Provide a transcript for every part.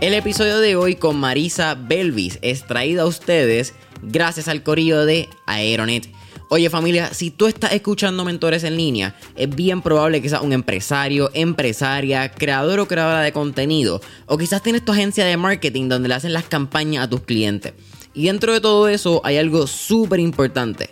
El episodio de hoy con Marisa Belvis es traído a ustedes gracias al corillo de Aeronet. Oye familia, si tú estás escuchando mentores en línea, es bien probable que seas un empresario, empresaria, creador o creadora de contenido, o quizás tienes tu agencia de marketing donde le hacen las campañas a tus clientes. Y dentro de todo eso hay algo súper importante,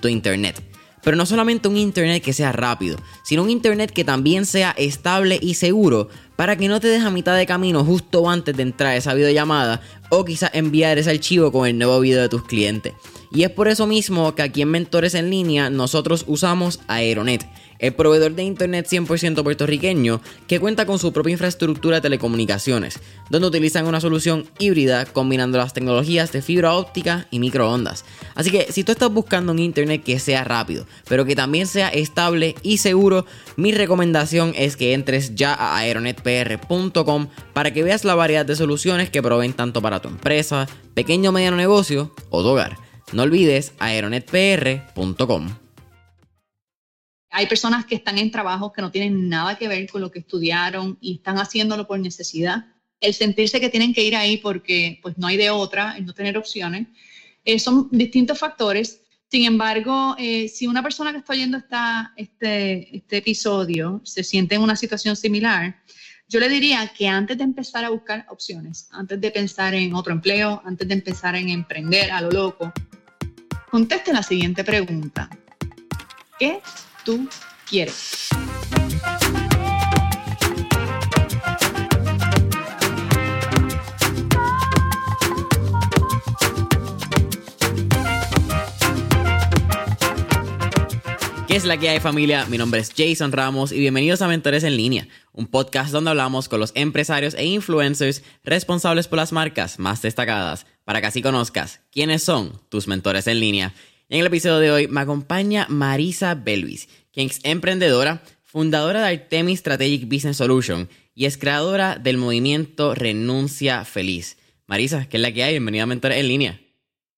tu internet. Pero no solamente un internet que sea rápido, sino un internet que también sea estable y seguro para que no te dejes a mitad de camino justo antes de entrar a esa videollamada o quizás enviar ese archivo con el nuevo video de tus clientes. Y es por eso mismo que aquí en Mentores en Línea nosotros usamos Aeronet, el proveedor de internet 100% puertorriqueño que cuenta con su propia infraestructura de telecomunicaciones, donde utilizan una solución híbrida combinando las tecnologías de fibra óptica y microondas. Así que si tú estás buscando un internet que sea rápido, pero que también sea estable y seguro, mi recomendación es que entres ya a aeronetpr.com para que veas la variedad de soluciones que proveen tanto para tu empresa, pequeño o mediano negocio o hogar. No olvides aeronetpr.com. Hay personas que están en trabajos que no tienen nada que ver con lo que estudiaron y están haciéndolo por necesidad. El sentirse que tienen que ir ahí porque pues no hay de otra, el no tener opciones, eh, son distintos factores. Sin embargo, eh, si una persona que está oyendo este, este episodio se siente en una situación similar, yo le diría que antes de empezar a buscar opciones, antes de pensar en otro empleo, antes de empezar en emprender a lo loco, Conteste la siguiente pregunta. ¿Qué tú quieres? ¿Qué es la que hay familia? Mi nombre es Jason Ramos y bienvenidos a Mentores en Línea, un podcast donde hablamos con los empresarios e influencers responsables por las marcas más destacadas para que así conozcas quiénes son tus mentores en línea. En el episodio de hoy me acompaña Marisa Belvis, quien es emprendedora, fundadora de Artemis Strategic Business Solution y es creadora del movimiento Renuncia Feliz. Marisa, ¿qué es la que hay? Bienvenida a Mentores en Línea.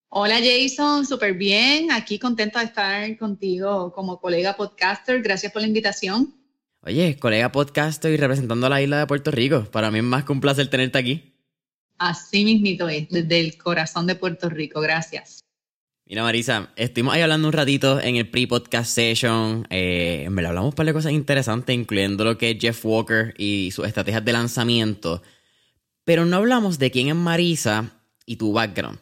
Hola Jason, súper bien. Aquí contenta de estar contigo como colega podcaster. Gracias por la invitación. Oye, colega podcaster y representando a la isla de Puerto Rico. Para mí es más que un placer tenerte aquí. Así mismito es, desde el corazón de Puerto Rico. Gracias. Mira, Marisa, estuvimos ahí hablando un ratito en el pre-podcast session. Eh, me hablamos para cosas interesantes, incluyendo lo que es Jeff Walker y sus estrategias de lanzamiento. Pero no hablamos de quién es Marisa y tu background.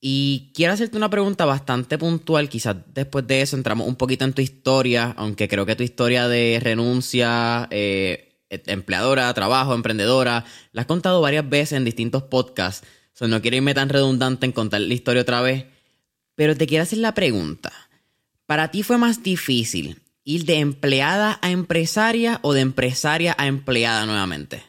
Y quiero hacerte una pregunta bastante puntual. Quizás después de eso entramos un poquito en tu historia, aunque creo que tu historia de renuncia, eh, eh, empleadora, trabajo, emprendedora. La has contado varias veces en distintos podcasts. no quiero irme tan redundante en contar la historia otra vez. Pero te quiero hacer la pregunta. ¿Para ti fue más difícil ir de empleada a empresaria o de empresaria a empleada nuevamente?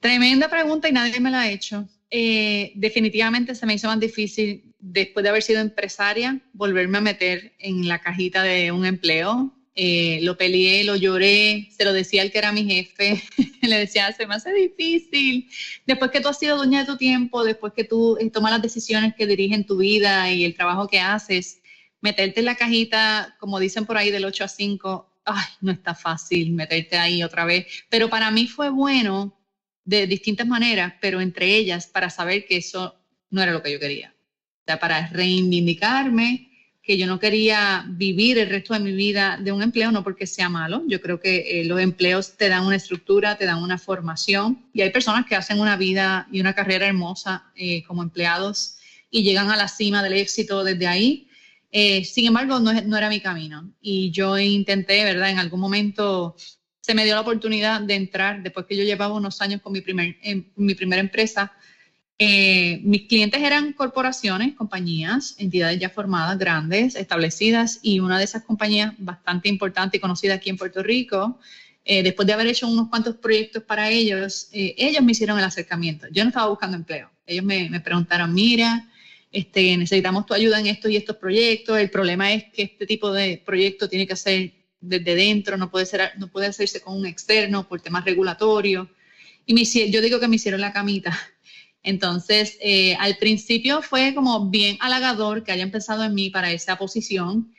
Tremenda pregunta y nadie me la ha hecho. Eh, definitivamente se me hizo más difícil después de haber sido empresaria volverme a meter en la cajita de un empleo eh, lo peleé, lo lloré, se lo decía al que era mi jefe, le decía, se me hace difícil. Después que tú has sido dueña de tu tiempo, después que tú eh, tomas las decisiones que dirigen tu vida y el trabajo que haces, meterte en la cajita, como dicen por ahí, del 8 a 5, ay, no está fácil meterte ahí otra vez. Pero para mí fue bueno de distintas maneras, pero entre ellas para saber que eso no era lo que yo quería. O sea, para reivindicarme que yo no quería vivir el resto de mi vida de un empleo, no porque sea malo. Yo creo que eh, los empleos te dan una estructura, te dan una formación y hay personas que hacen una vida y una carrera hermosa eh, como empleados y llegan a la cima del éxito desde ahí. Eh, sin embargo, no, no, era mi camino y yo intenté, ¿verdad? En algún momento se me dio la oportunidad de entrar, después que yo llevaba unos años con mi, primer, mi primera empresa, eh, mis clientes eran corporaciones, compañías, entidades ya formadas, grandes, establecidas, y una de esas compañías bastante importante y conocida aquí en Puerto Rico, eh, después de haber hecho unos cuantos proyectos para ellos, eh, ellos me hicieron el acercamiento. Yo no estaba buscando empleo. Ellos me, me, preguntaron, mira, este, necesitamos tu ayuda en estos y estos proyectos. El problema es que este tipo de proyecto tiene que ser desde dentro, no puede, ser, no puede hacerse con un externo por temas regulatorios. Y me, yo digo que me hicieron la camita entonces, eh, al principio fue como bien halagador que hayan pensado en mí para esa posición,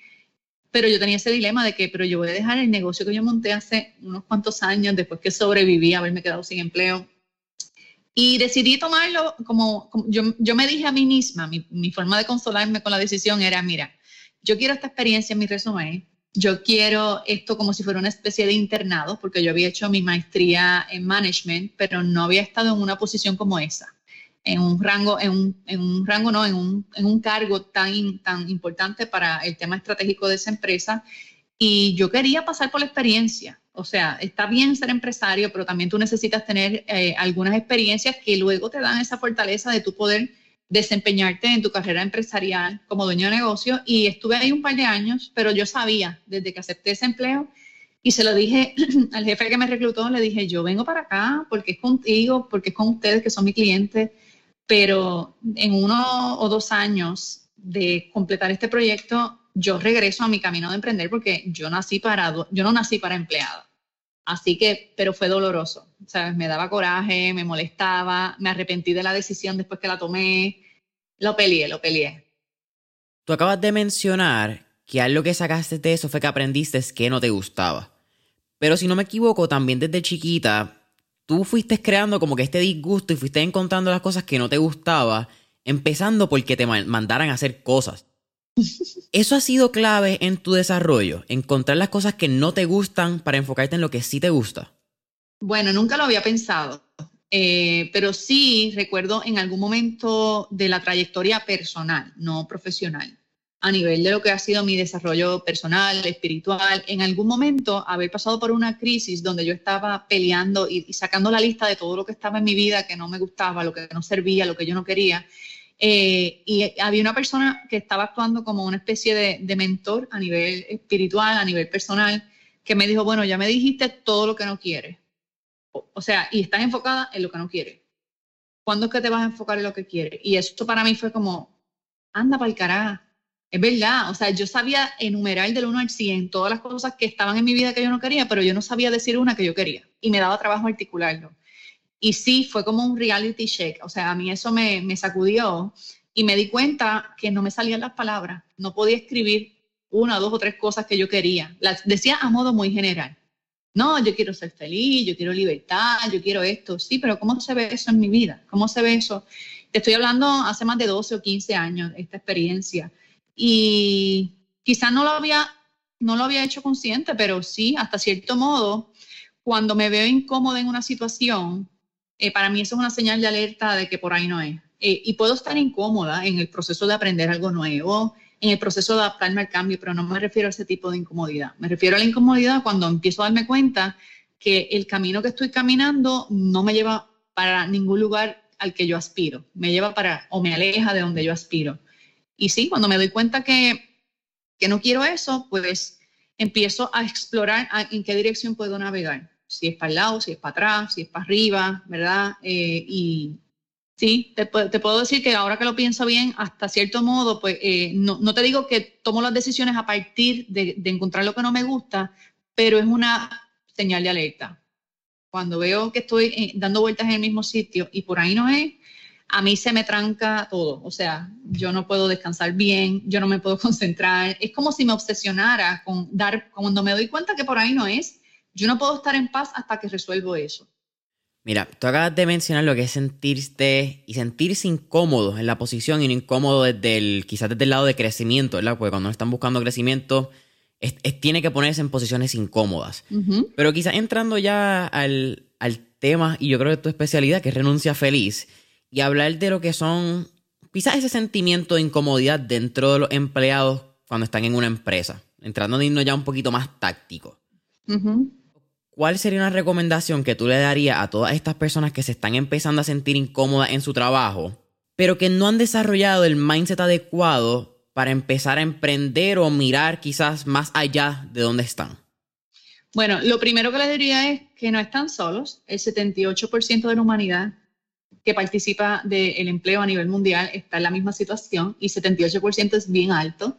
pero yo tenía ese dilema de que, pero yo voy a dejar el negocio que yo monté hace unos cuantos años, después que sobreviví, haberme quedado sin empleo. Y decidí tomarlo como, yo, yo, me dije a mí misma, mi, mi, forma de consolarme con la decisión era, mira, yo quiero esta experiencia en mi resumen, yo quiero esto como si fuera una especie de internado, porque yo había hecho mi maestría en management, pero no había estado en una posición como esa, en un rango, en un, en un rango, no, en un, en un cargo tan, tan importante para el tema estratégico de esa empresa. Y yo quería pasar por la experiencia. O sea, está bien ser empresario, pero también tú necesitas tener eh, algunas experiencias que luego te dan esa fortaleza de tu poder desempeñarte en tu carrera empresarial como dueño de negocio. Y estuve ahí un par de años, pero yo sabía desde que acepté ese empleo y se lo dije al jefe que me reclutó, le dije, yo vengo para acá porque es contigo, porque es con ustedes que son mi cliente, pero en uno o dos años de completar este proyecto, yo regreso a mi camino de emprender porque yo nací para, yo no nací para empleado. Así que, pero fue doloroso, ¿sabes? Me daba coraje, me molestaba, me arrepentí de la decisión después que la tomé. Lo peleé, lo peleé. Tú acabas de mencionar que algo que sacaste de eso fue que aprendiste que no te gustaba. Pero si no me equivoco, también desde chiquita, tú fuiste creando como que este disgusto y fuiste encontrando las cosas que no te gustaba, empezando porque te mandaran a hacer cosas. Eso ha sido clave en tu desarrollo, encontrar las cosas que no te gustan para enfocarte en lo que sí te gusta. Bueno, nunca lo había pensado, eh, pero sí recuerdo en algún momento de la trayectoria personal, no profesional, a nivel de lo que ha sido mi desarrollo personal, espiritual, en algún momento haber pasado por una crisis donde yo estaba peleando y sacando la lista de todo lo que estaba en mi vida que no me gustaba, lo que no servía, lo que yo no quería eh, y había una persona que estaba actuando como una especie de, mentor a nivel espiritual, a nivel personal, que me dijo, bueno, ya me dijiste todo lo que no quieres. O, sea, y estás enfocada en lo que no quieres. ¿Cuándo es que te vas a enfocar en lo que quieres? Y eso para mí fue como, anda para el carajo. Es verdad, o sea, yo sabía enumerar del 1 al 100 todas las cosas que estaban en mi vida que yo no quería, pero yo no sabía decir una que yo quería. Y me daba trabajo articularlo. Y sí, fue como un reality check, o sea, a mí eso me, sacudió y me di cuenta que no me salían las palabras, no podía escribir una, dos o tres cosas que yo quería. Las decía a modo muy general. No, yo quiero ser feliz, yo quiero libertad, yo quiero esto. Sí, pero ¿cómo se ve eso en mi vida? ¿Cómo se ve eso? Te estoy hablando hace más de 12 o 15 años, esta experiencia. Y quizás no lo había, no lo había hecho consciente, pero sí, hasta cierto modo, cuando me veo incómoda en una situación, eh, para mí eso es una señal de alerta de que por ahí no es. Eh, y puedo estar incómoda en el proceso de aprender algo nuevo, en el proceso de adaptarme al cambio, pero no me refiero a ese tipo de incomodidad. Me refiero a la incomodidad cuando empiezo a darme cuenta que el camino que estoy caminando no me lleva para ningún lugar al que yo aspiro, me lleva para o me aleja de donde yo aspiro. Y sí, cuando me doy cuenta que, que no quiero eso, pues empiezo a explorar en qué dirección puedo navegar si es para el lado, si es para atrás, si es para arriba, ¿verdad? Eh, y sí, te, puedo decir que ahora que lo pienso bien, hasta cierto modo, pues eh, no, te digo que tomo las decisiones a partir de, encontrar lo que no me gusta, pero es una señal de alerta. Cuando veo que estoy eh, dando vueltas en el mismo sitio y por ahí no es, a mí se me tranca todo. O sea, yo no puedo descansar bien, yo no me puedo concentrar. Es como si me obsesionara con dar, cuando me doy cuenta que por ahí no es, yo no puedo estar en paz hasta que resuelvo eso. Mira, tú acabas de mencionar lo que es sentirte y sentirse incómodo en la posición y no incómodo desde el, quizás desde el lado de crecimiento, ¿verdad? Porque cuando están buscando crecimiento, tiene que ponerse en posiciones incómodas. Pero quizás entrando ya al, al tema, y yo creo que tu especialidad, que es renuncia feliz, y hablar de lo que son, quizás ese sentimiento de incomodidad dentro de los empleados cuando están en una empresa, entrando en irnos ya un poquito más táctico. ¿Cuál sería una recomendación que tú le darías a todas estas personas que se están empezando a sentir incómodas en su trabajo, pero que no han desarrollado el mindset adecuado para empezar a emprender o mirar quizás más allá de donde están? Bueno, lo primero que les diría es que no están solos. El 78% de la humanidad que participa del empleo a nivel mundial está en la misma situación y 78% es bien alto.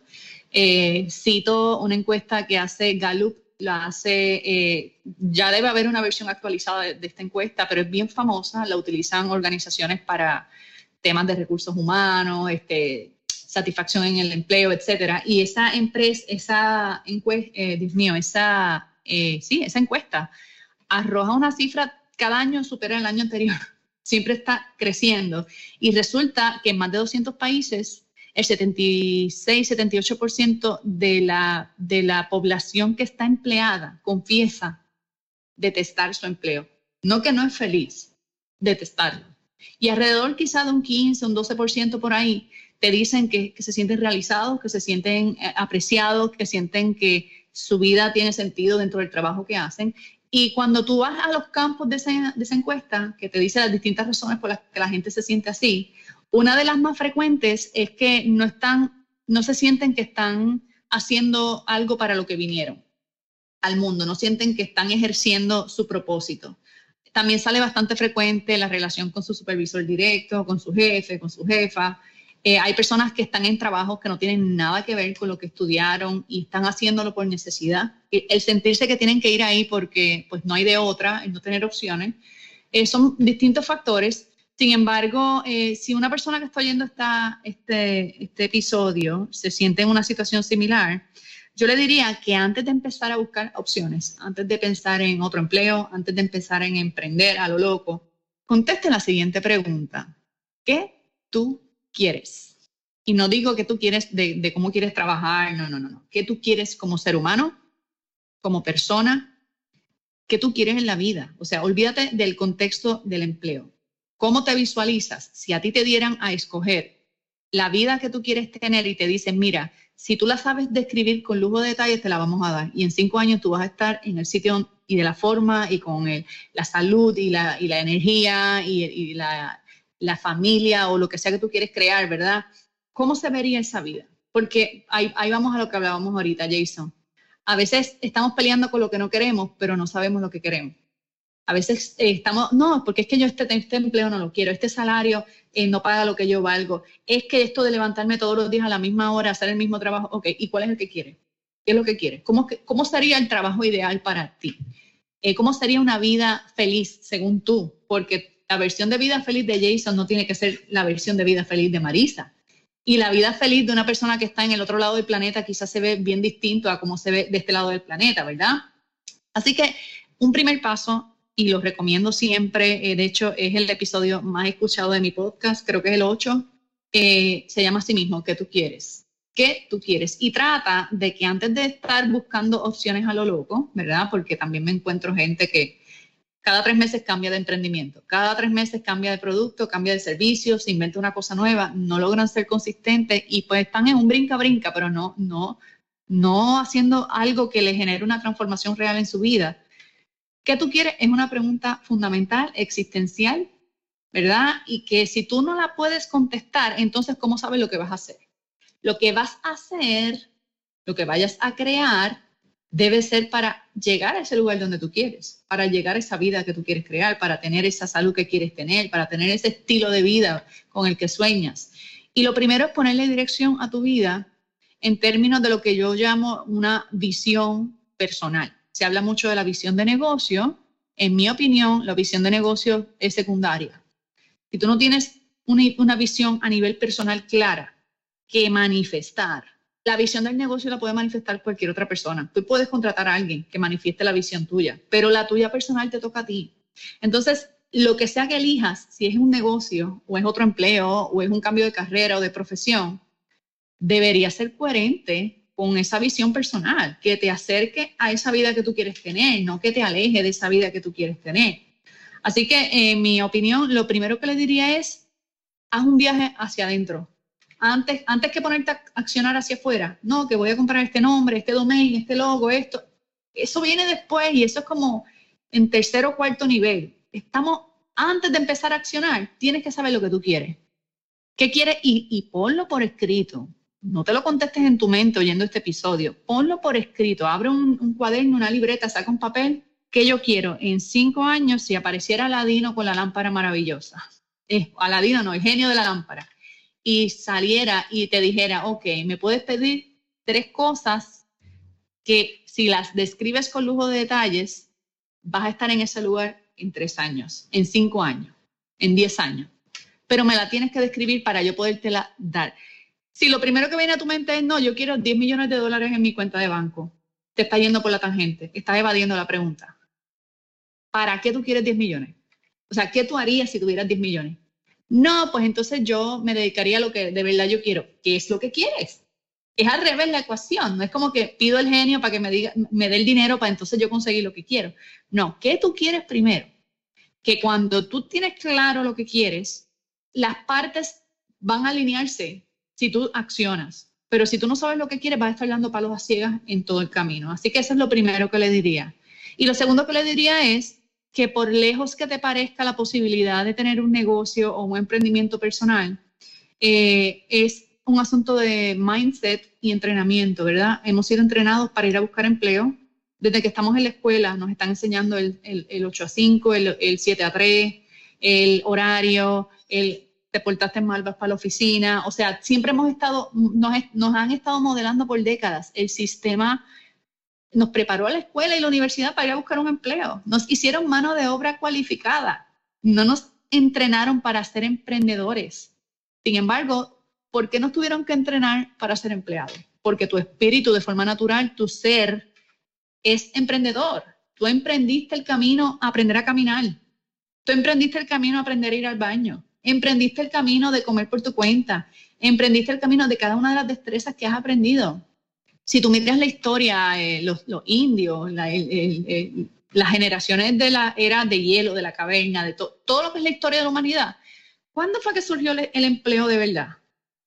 Eh, cito una encuesta que hace Gallup la hace, eh, ya debe haber una versión actualizada de, esta encuesta, pero es bien famosa, la utilizan organizaciones para temas de recursos humanos, este, satisfacción en el empleo, etcétera. Y esa empresa, esa encuesta, eh, Dios mío, esa, eh, sí, esa encuesta arroja una cifra cada año supera el año anterior. Siempre está creciendo. Y resulta que en más de 200 países, el 76-78% de la, de la población que está empleada confiesa detestar su empleo. No que no es feliz, detestarlo. Y alrededor quizá de un 15, un 12% por ahí, te dicen que, se sienten realizados, que se sienten eh, apreciados, que sienten que su vida tiene sentido dentro del trabajo que hacen. Y cuando tú vas a los campos de esa, encuesta, que te dice las distintas razones por las que la gente se siente así, una de las más frecuentes es que no están, no se sienten que están haciendo algo para lo que vinieron al mundo, no sienten que están ejerciendo su propósito. También sale bastante frecuente la relación con su supervisor directo, con su jefe, con su jefa. Eh, hay personas que están en trabajos que no tienen nada que ver con lo que estudiaron y están haciéndolo por necesidad. El sentirse que tienen que ir ahí porque pues no hay de otra, el no tener opciones, eh, son distintos factores. Sin embargo, eh, si una persona que está oyendo esta, este, este episodio se siente en una situación similar, yo le diría que antes de empezar a buscar opciones, antes de pensar en otro empleo, antes de empezar en emprender a lo loco, conteste la siguiente pregunta. ¿Qué tú quieres? Y no digo que tú quieres de, cómo quieres trabajar, no, no, no, no. ¿Qué tú quieres como ser humano, como persona? ¿Qué tú quieres en la vida? O sea, olvídate del contexto del empleo. ¿Cómo te visualizas? Si a ti te dieran a escoger la vida que tú quieres tener y te dicen, mira, si tú la sabes describir con lujo de detalles, te la vamos a dar. Y en cinco años tú vas a estar en el sitio y de la forma y con la salud y la, energía y, la, familia o lo que sea que tú quieres crear, ¿verdad? ¿Cómo se vería esa vida? Porque ahí, ahí vamos a lo que hablábamos ahorita, Jason. A veces estamos peleando con lo que no queremos, pero no sabemos lo que queremos. A veces eh, estamos, no, porque es que yo este, este, empleo no lo quiero, este salario eh, no paga lo que yo valgo, es que esto de levantarme todos los días a la misma hora, hacer el mismo trabajo, ok, ¿y cuál es el que quiere? ¿Qué es lo que quiere? ¿Cómo, cómo sería el trabajo ideal para ti? Eh, ¿Cómo sería una vida feliz según tú? Porque la versión de vida feliz de Jason no tiene que ser la versión de vida feliz de Marisa. Y la vida feliz de una persona que está en el otro lado del planeta quizás se ve bien distinto a cómo se ve de este lado del planeta, ¿verdad? Así que un primer paso y lo recomiendo siempre. Eh, de hecho, es el episodio más escuchado de mi podcast, creo que es el 8. Eh, se llama así mismo, ¿qué tú quieres? ¿Qué tú quieres? Y trata de que antes de estar buscando opciones a lo loco, ¿verdad? Porque también me encuentro gente que cada tres meses cambia de emprendimiento, cada tres meses cambia de producto, cambia de servicio, se inventa una cosa nueva, no logran ser consistentes y pues están en un brinca-brinca, pero no, no, no haciendo algo que les genere una transformación real en su vida ¿Qué tú quieres? Es una pregunta fundamental, existencial, ¿verdad? Y que si tú no la puedes contestar, entonces, ¿cómo sabes lo que vas a hacer? Lo que vas a hacer, lo que vayas a crear, debe ser para llegar a ese lugar donde tú quieres, para llegar a esa vida que tú quieres crear, para tener esa salud que quieres tener, para tener ese estilo de vida con el que sueñas. Y lo primero es ponerle dirección a tu vida en términos de lo que yo llamo una visión personal se habla mucho de la visión de negocio. En mi opinión, la visión de negocio es secundaria. Si tú no tienes una, visión a nivel personal clara que manifestar, la visión del negocio la puede manifestar cualquier otra persona. Tú puedes contratar a alguien que manifieste la visión tuya, pero la tuya personal te toca a ti. Entonces, lo que sea que elijas, si es un negocio o es otro empleo o es un cambio de carrera o de profesión, debería ser coherente con esa visión personal, que te acerque a esa vida que tú quieres tener, no que te aleje de esa vida que tú quieres tener. Así que, en mi opinión, lo primero que le diría es, haz un viaje hacia adentro. Antes, antes que ponerte a accionar hacia afuera, no, que voy a comprar este nombre, este domain, este logo, esto. Eso viene después y eso es como en tercer o cuarto nivel. Estamos, antes de empezar a accionar, tienes que saber lo que tú quieres. ¿Qué quieres? Y, y ponlo por escrito no te lo contestes en tu mente oyendo este episodio, ponlo por escrito, abre un, cuaderno, una libreta, saca un papel. ¿Qué yo quiero? En cinco años, si apareciera Aladino con la lámpara maravillosa, eh, Aladino no, el genio de la lámpara, y saliera y te dijera, ok, me puedes pedir tres cosas que si las describes con lujo de detalles, vas a estar en ese lugar en tres años, en cinco años, en diez años. Pero me la tienes que describir para yo podértela dar. Si lo primero que viene a tu mente es, no, yo quiero 10 millones de dólares en mi cuenta de banco, te está yendo por la tangente, estás evadiendo la pregunta. ¿Para qué tú quieres 10 millones? O sea, ¿qué tú harías si tuvieras 10 millones? No, pues entonces yo me dedicaría a lo que de verdad yo quiero. ¿Qué es lo que quieres? Es al revés la ecuación. No es como que pido el genio para que me, diga, me dé el dinero para entonces yo conseguir lo que quiero. No, ¿qué tú quieres primero? Que cuando tú tienes claro lo que quieres, las partes van a alinearse si tú accionas. Pero si tú no sabes lo que quieres, vas a estar dando palos a ciegas en todo el camino. Así que eso es lo primero que le diría. Y lo segundo que le diría es que por lejos que te parezca la posibilidad de tener un negocio o un emprendimiento personal, eh, es un asunto de mindset y entrenamiento, ¿verdad? Hemos sido entrenados para ir a buscar empleo. Desde que estamos en la escuela nos están enseñando el, el, 8 a 5, el, el 7 a 3, el horario, el te portaste mal, vas para la oficina. O sea, siempre hemos estado, nos, nos han estado modelando por décadas el sistema nos preparó a la escuela y la universidad para ir a buscar un empleo. Nos hicieron mano de obra cualificada. No nos entrenaron para ser emprendedores. Sin embargo, ¿por qué nos tuvieron que entrenar para ser empleados? Porque tu espíritu, de forma natural, tu ser, es emprendedor. Tú emprendiste el camino a aprender a caminar. Tú emprendiste el camino a aprender a ir al baño. Emprendiste el camino de comer por tu cuenta. Emprendiste el camino de cada una de las destrezas que has aprendido si tú miras la historia, eh, los, indios, las generaciones de la era de hielo, de la caverna, de todo lo que es la historia de la humanidad, ¿cuándo fue que surgió el, empleo de verdad?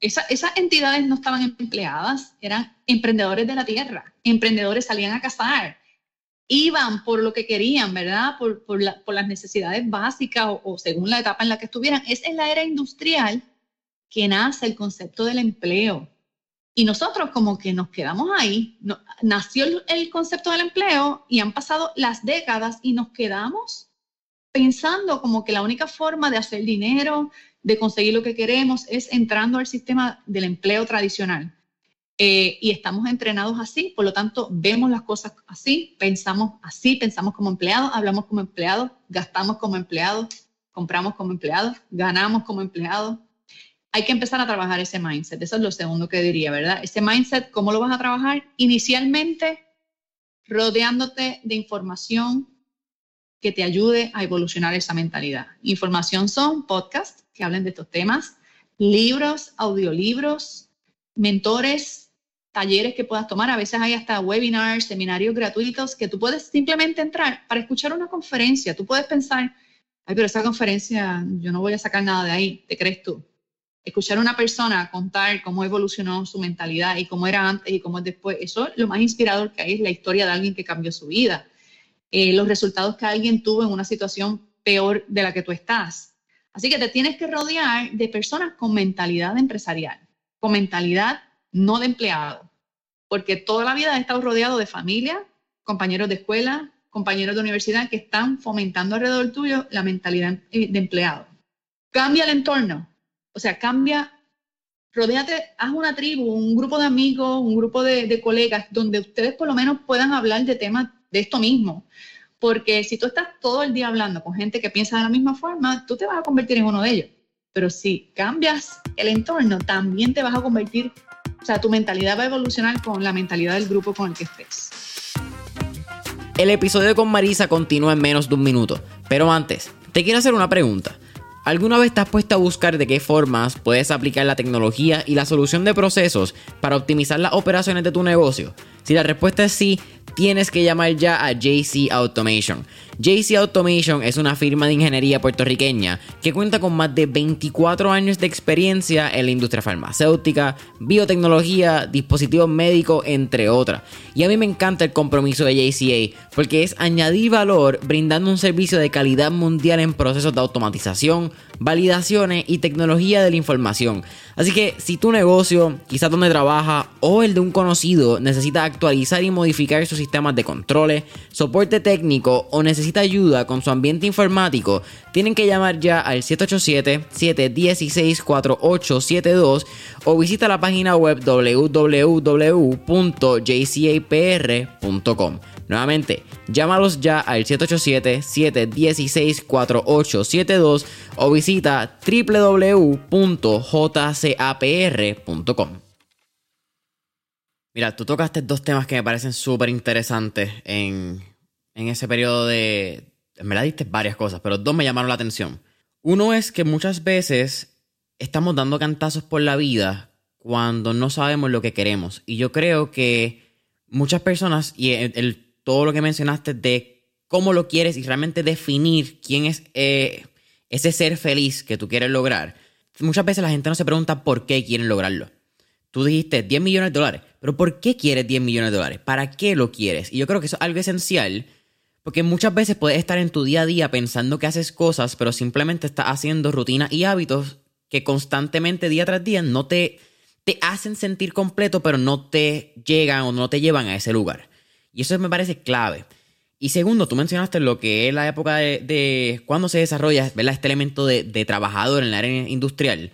esas entidades no estaban empleadas, eran emprendedores de la tierra, emprendedores salían a cazar, iban por lo que querían, ¿verdad? Por, las necesidades básicas o, o, según la etapa en la que estuvieran. Es en la era industrial que nace el concepto del empleo. Y nosotros como que nos quedamos ahí, nació el, concepto del empleo y han pasado las décadas y nos quedamos pensando como que la única forma de hacer dinero, de conseguir lo que queremos, es entrando al sistema del empleo tradicional. Eh, y estamos entrenados así, por lo tanto, vemos las cosas así, pensamos así, pensamos como empleados, hablamos como empleados, gastamos como empleados, compramos como empleados, ganamos como empleados, hay que empezar a trabajar ese mindset. Eso es lo segundo que diría, ¿verdad? Ese mindset, ¿cómo lo vas a trabajar? Inicialmente, rodeándote de información que te ayude a evolucionar esa mentalidad. Información son podcasts que hablen de estos temas, libros, audiolibros, mentores, talleres que puedas tomar. A veces hay hasta webinars, seminarios gratuitos que tú puedes simplemente entrar para escuchar una conferencia. Tú puedes pensar, ay, pero esa conferencia yo no voy a sacar nada de ahí, ¿te crees tú? Escuchar a una persona contar cómo evolucionó su mentalidad y cómo era antes y cómo es después, eso es lo más inspirador que hay, es la historia de alguien que cambió su vida, eh, los resultados que alguien tuvo en una situación peor de la que tú estás. Así que te tienes que rodear de personas con mentalidad empresarial, con mentalidad no de empleado, porque toda la vida he estado rodeado de familia, compañeros de escuela, compañeros de universidad que están fomentando alrededor tuyo la mentalidad eh, de empleado. Cambia el entorno, o sea, cambia, rodéate, haz una tribu, un grupo de amigos, un grupo de, colegas, donde ustedes por lo menos puedan hablar de temas de esto mismo. Porque si tú estás todo el día hablando con gente que piensa de la misma forma, tú te vas a convertir en uno de ellos. Pero si cambias el entorno, también te vas a convertir, o sea, tu mentalidad va a evolucionar con la mentalidad del grupo con el que estés. El episodio con Marisa continúa en menos de un minuto, pero antes, te quiero hacer una pregunta. ¿Alguna vez te has puesto a buscar de qué formas puedes aplicar la tecnología y la solución de procesos para optimizar las operaciones de tu negocio? Si la respuesta es sí, tienes que llamar ya a JC Automation. JC Automation es una firma de ingeniería puertorriqueña que cuenta con más de 24 años de experiencia en la industria farmacéutica, biotecnología, dispositivos médicos, entre otras. Y a mí me encanta el compromiso de JCA porque es añadir valor brindando un servicio de calidad mundial en procesos de automatización, validaciones y tecnología de la información. Así que si tu negocio, quizás donde trabaja o el de un conocido necesita actualizar y modificar sus sistemas de controles, soporte técnico o necesita ayuda con su ambiente informático, tienen que llamar ya al 787-716-4872 o visita la página web www.jcapr.com. Nuevamente, llámalos ya al 787-716-4872 o visita www.jcapr.com. Mira, tú tocaste dos temas que me parecen súper interesantes en, ese periodo de, me la diste varias cosas, pero dos me llamaron la atención. Uno es que muchas veces estamos dando cantazos por la vida cuando no sabemos lo que queremos. Y yo creo que muchas personas, y el, todo lo que mencionaste de cómo lo quieres y realmente definir quién es eh, ese ser feliz que tú quieres lograr, muchas veces la gente no se pregunta por qué quieren lograrlo. Tú dijiste 10 millones de dólares, pero ¿por qué quieres 10 millones de dólares? ¿Para qué lo quieres? Y yo creo que eso es algo esencial, porque muchas veces puedes estar en tu día a día pensando que haces cosas, pero simplemente estás haciendo rutinas y hábitos que constantemente, día tras día, no te, te hacen sentir completo, pero no te llegan o no te llevan a ese lugar. Y eso me parece clave. Y segundo, tú mencionaste lo que es la época de, cuando se desarrolla este elemento de, de trabajador en la área industrial.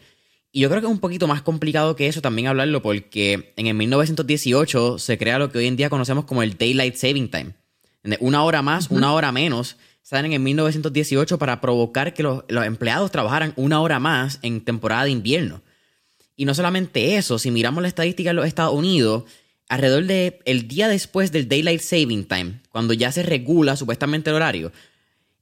Y yo creo que es un poquito más complicado que eso también hablarlo porque en el 1918 se crea lo que hoy en día conocemos como el Daylight Saving Time. Una hora más, una hora menos, salen en 1918 para provocar que los, empleados trabajaran una hora más en temporada de invierno. Y no solamente eso, si miramos la estadística en los Estados Unidos, alrededor de el día después del Daylight Saving Time, cuando ya se regula supuestamente el horario,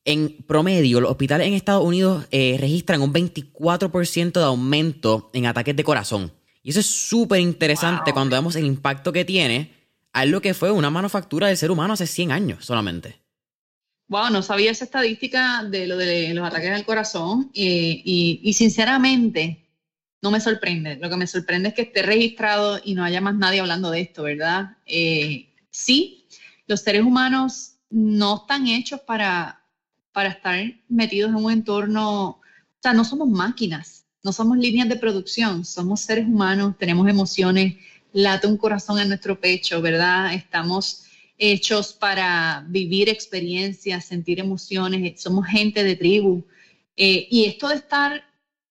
en promedio, los hospitales en Estados Unidos eh, registran un 24% de aumento en ataques de corazón. Y eso es súper interesante cuando vemos el impacto que tiene a lo que fue una manufactura del ser humano hace 100 años solamente. Wow, no sabía esa estadística de lo de los ataques al corazón eh, y, sinceramente no me sorprende. Lo que me sorprende es que esté registrado y no haya más nadie hablando de esto, ¿verdad? Eh, sí, los seres humanos no están hechos para, para estar metidos en un entorno, o sea, no somos máquinas, no somos líneas de producción, somos seres humanos, tenemos emociones, late un corazón en nuestro pecho, ¿verdad? Estamos hechos para vivir experiencias, sentir emociones, somos gente de tribu. Eh, y esto de estar,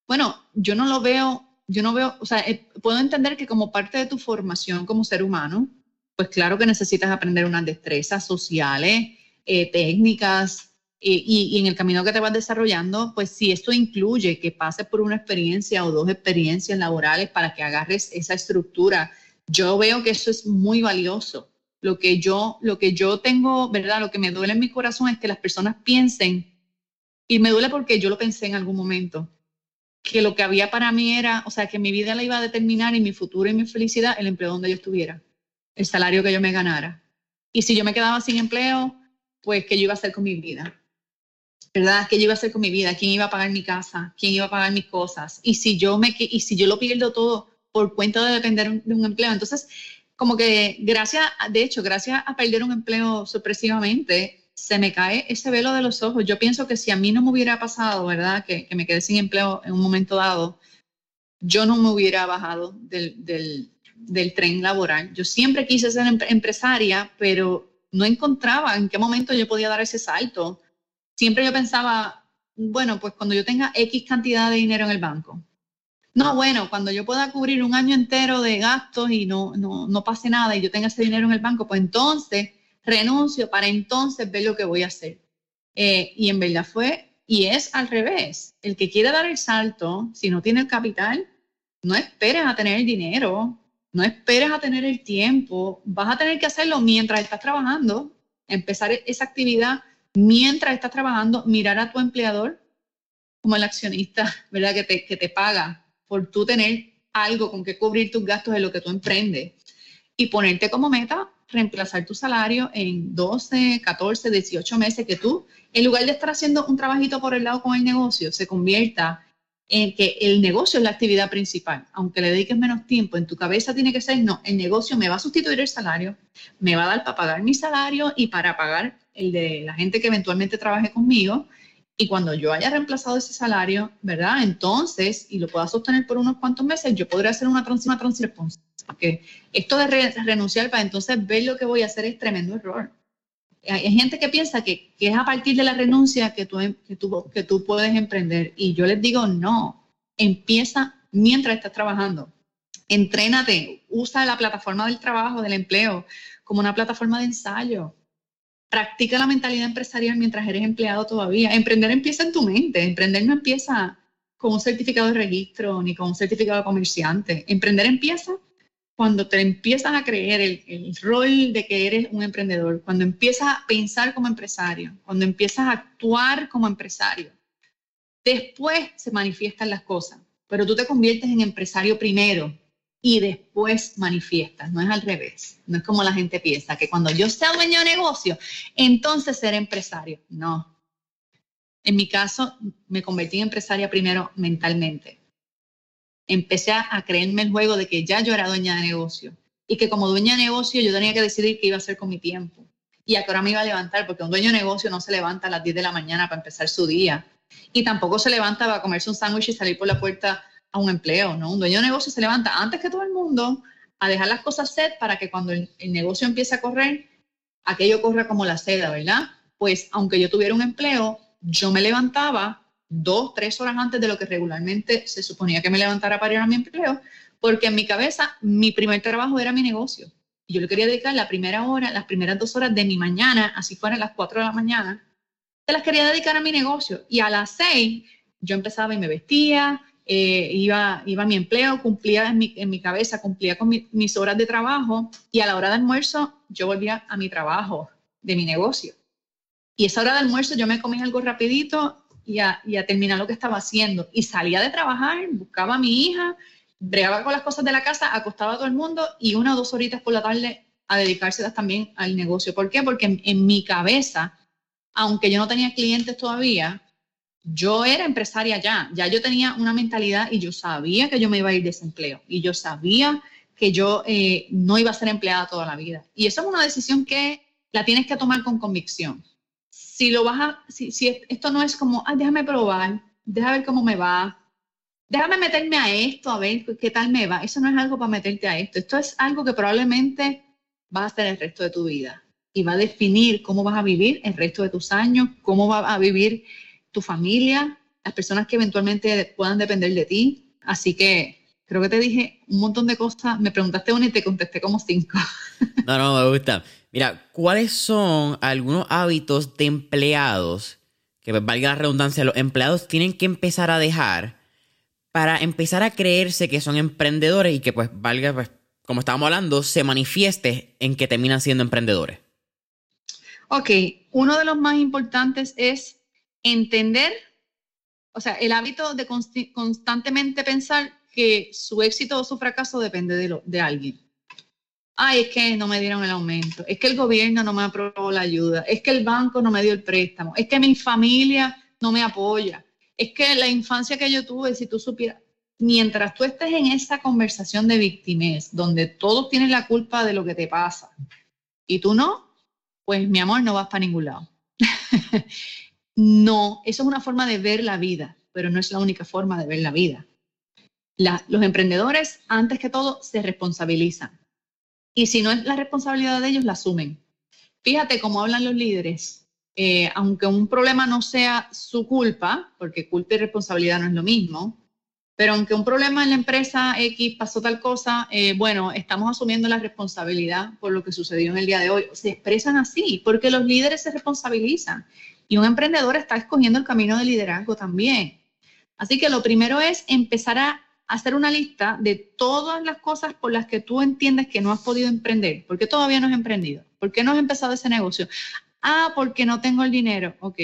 bueno, yo no lo veo, yo no veo, o sea, eh, puedo entender que como parte de tu formación como ser humano, pues claro que necesitas aprender unas destrezas sociales, eh, técnicas, y, en el camino que te vas desarrollando, pues si esto incluye que pases por una experiencia o dos experiencias laborales para que agarres esa estructura, yo veo que eso es muy valioso. Lo que yo, lo que yo tengo, ¿verdad? Lo que me duele en mi corazón es que las personas piensen, y me duele porque yo lo pensé en algún momento, que lo que había para mí era, o sea, que mi vida la iba a determinar y mi futuro y mi felicidad el empleo donde yo estuviera, el salario que yo me ganara. Y si yo me quedaba sin empleo, pues, ¿qué yo iba a hacer con mi vida? ¿Verdad? ¿Qué yo iba a hacer con mi vida? ¿Quién iba a pagar mi casa? ¿Quién iba a pagar mis cosas? Y si yo, me, y si yo lo pierdo todo por cuenta de depender de un empleo, entonces, como que gracias, de hecho, gracias a perder un empleo sorpresivamente, se me cae ese velo de los ojos. Yo pienso que si a mí no me hubiera pasado, ¿verdad? Que, que me quedé sin empleo en un momento dado, yo no me hubiera bajado del, del, del tren laboral. Yo siempre quise ser empresaria, pero no encontraba en qué momento yo podía dar ese salto siempre yo pensaba, bueno, pues cuando yo tenga X cantidad de dinero en el banco. No, bueno, cuando yo pueda cubrir un año entero de gastos y no, no, no pase nada y yo tenga ese dinero en el banco, pues entonces renuncio para entonces ver lo que voy a hacer. Eh, y en verdad fue, y es al revés. El que quiere dar el salto, si no tiene el capital, no esperes a tener el dinero, no esperes a tener el tiempo, vas a tener que hacerlo mientras estás trabajando, empezar esa actividad mientras estás trabajando, mirar a tu empleador como el accionista, ¿verdad? Que te, que te paga por tú tener algo con que cubrir tus gastos de lo que tú emprendes y ponerte como meta reemplazar tu salario en 12, 14, 18 meses que tú, en lugar de estar haciendo un trabajito por el lado con el negocio, se convierta en que el negocio es la actividad principal, aunque le dediques menos tiempo, en tu cabeza tiene que ser, no, el negocio me va a sustituir el salario, me va a dar para pagar mi salario y para pagar el de la gente que eventualmente trabaje conmigo. Y cuando yo haya reemplazado ese salario, ¿verdad? Entonces, y lo pueda sostener por unos cuantos meses, yo podré hacer una, trans una Porque esto de renunciar para entonces ver lo que voy a hacer es tremendo error. Hay, gente que piensa que, es a partir de la renuncia que tú, que, tú, que tú puedes emprender. Y yo les digo, no, empieza mientras estás trabajando. Entrénate, usa la plataforma del trabajo, del empleo, como una plataforma de ensayo practica la mentalidad empresarial mientras eres empleado todavía. Emprender empieza en tu mente, emprender no empieza con un certificado de registro ni con un certificado de comerciante. Emprender empieza cuando te empiezas a creer el, el, rol de que eres un emprendedor, cuando empiezas a pensar como empresario, cuando empiezas a actuar como empresario, después se manifiestan las cosas, pero tú te conviertes en empresario primero y después manifiestas, no es al revés, no es como la gente piensa, que cuando yo sea dueño de negocio, entonces seré empresario. No. En mi caso, me convertí en empresaria primero mentalmente empecé a creerme el juego de que ya yo era dueña de negocio y que como dueña de negocio yo tenía que decidir qué iba a hacer con mi tiempo y a qué hora me iba a levantar, porque un dueño de negocio no se levanta a las 10 de la mañana para empezar su día y tampoco se levanta para comerse un sándwich y salir por la puerta a un empleo, ¿no? Un dueño de negocio se levanta antes que todo el mundo a dejar las cosas set para que cuando el, negocio empiece a correr, aquello corra como la seda, ¿verdad? Pues aunque yo tuviera un empleo, yo me levantaba dos, tres horas antes de lo que regularmente se suponía que me levantara para ir a mi empleo, porque en mi cabeza mi primer trabajo era mi negocio. Y yo le quería dedicar la primera hora, las primeras dos horas de mi mañana, así fueran las cuatro de la mañana, te las quería dedicar a mi negocio. Y a las seis yo empezaba y me vestía, eh, iba, iba a mi empleo, cumplía en mi, en mi cabeza, cumplía con mis horas de trabajo y a la hora de almuerzo yo volvía a mi trabajo de mi negocio. Y esa hora de almuerzo yo me comía algo rapidito y a, terminar lo que estaba haciendo. Y salía de trabajar, buscaba a mi hija, bregaba con las cosas de la casa, acostaba a todo el mundo y una o dos horitas por la tarde a dedicárselas también al negocio. ¿Por qué? Porque en, mi cabeza, aunque yo no tenía clientes todavía, yo era empresaria ya, ya yo tenía una mentalidad y yo sabía que yo me iba a ir de desempleo y yo sabía que yo eh, no iba a ser empleada toda la vida. Y eso es una decisión que la tienes que tomar con convicción si lo vas a, si, esto no es como, ah, déjame probar, déjame ver cómo me va, déjame meterme a esto, a ver qué tal me va. Eso no es algo para meterte a esto. Esto es algo que probablemente vas a hacer el resto de tu vida y va a definir cómo vas a vivir el resto de tus años, cómo va a vivir tu familia, las personas que eventualmente puedan depender de ti. Así que creo que te dije un montón de cosas. Me preguntaste una y te contesté como cinco. No, no, me gusta. Mira, ¿cuáles son algunos hábitos de empleados que, pues, valga la redundancia, los empleados tienen que empezar a dejar para empezar a creerse que son emprendedores y que, pues, valga, pues, como estábamos hablando, se manifieste en que terminan siendo emprendedores? Ok, uno de los más importantes es entender, o sea, el hábito de constantemente pensar que su éxito o su fracaso depende de, alguien ay, es que no me dieron el aumento, es que el gobierno no me aprobó la ayuda, es que el banco no me dio el préstamo, es que mi familia no me apoya, es que la infancia que yo tuve, si tú supieras, mientras tú estés en esa conversación de víctimas, donde todos tienen la culpa de lo que te pasa y tú no, pues mi amor, no vas para ningún lado. no, eso es una forma de ver la vida, pero no es la única forma de ver la vida. los emprendedores, antes que todo, se responsabilizan y si no es la responsabilidad de ellos, la asumen. Fíjate cómo hablan los líderes. Eh, aunque un problema no sea su culpa, porque culpa y responsabilidad no es lo mismo, pero aunque un problema en la empresa X pasó tal cosa, eh, bueno, estamos asumiendo la responsabilidad por lo que sucedió en el día de hoy. Se expresan así, porque los líderes se responsabilizan y un emprendedor está escogiendo el camino de liderazgo también. Así que lo primero es empezar a hacer una lista de todas las cosas por las que tú entiendes que no has podido emprender. ¿Por qué todavía no has emprendido? ¿Por qué no has empezado ese negocio? Ah, porque no tengo el dinero. Ok.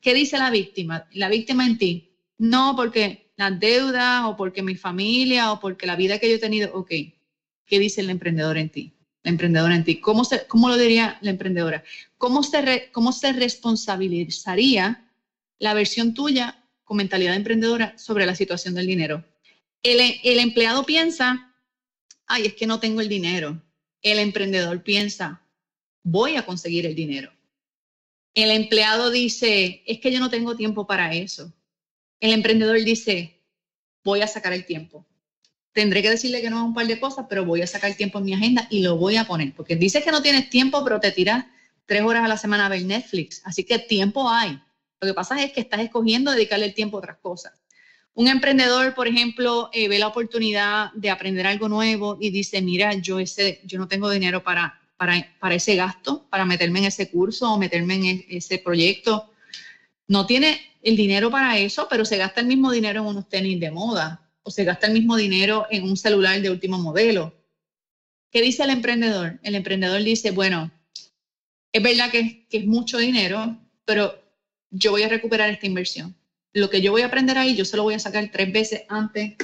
¿Qué dice la víctima? La víctima en ti. No, porque las deudas o porque mi familia o porque la vida que yo he tenido. Ok. ¿Qué dice el emprendedor en ti? La emprendedora en ti. ¿Cómo, se, cómo lo diría la emprendedora? ¿Cómo se, ¿Cómo se responsabilizaría la versión tuya con mentalidad emprendedora sobre la situación del dinero? El, empleado piensa, ay, es que no tengo el dinero. El emprendedor piensa, voy a conseguir el dinero. El empleado dice, es que yo no tengo tiempo para eso. El emprendedor dice, voy a sacar el tiempo. Tendré que decirle que no a un par de cosas, pero voy a sacar tiempo en mi agenda y lo voy a poner. Porque dices que no tienes tiempo, pero te tiras tres horas a la semana a ver Netflix. Así que tiempo hay. Lo que pasa es que estás escogiendo dedicarle el tiempo a otras cosas. Un emprendedor, por ejemplo, eh, ve la oportunidad de aprender algo nuevo y dice, mira, yo, ese, yo no tengo dinero para, para, ese gasto, para meterme en ese curso o meterme en e, ese proyecto. No tiene el dinero para eso, pero se gasta el mismo dinero en unos tenis de moda o se gasta el mismo dinero en un celular de último modelo ¿Qué dice el emprendedor? El emprendedor dice, bueno, es verdad que, es mucho dinero, pero yo voy a recuperar esta inversión. Lo que yo voy a aprender ahí, yo se lo voy a sacar tres veces antes,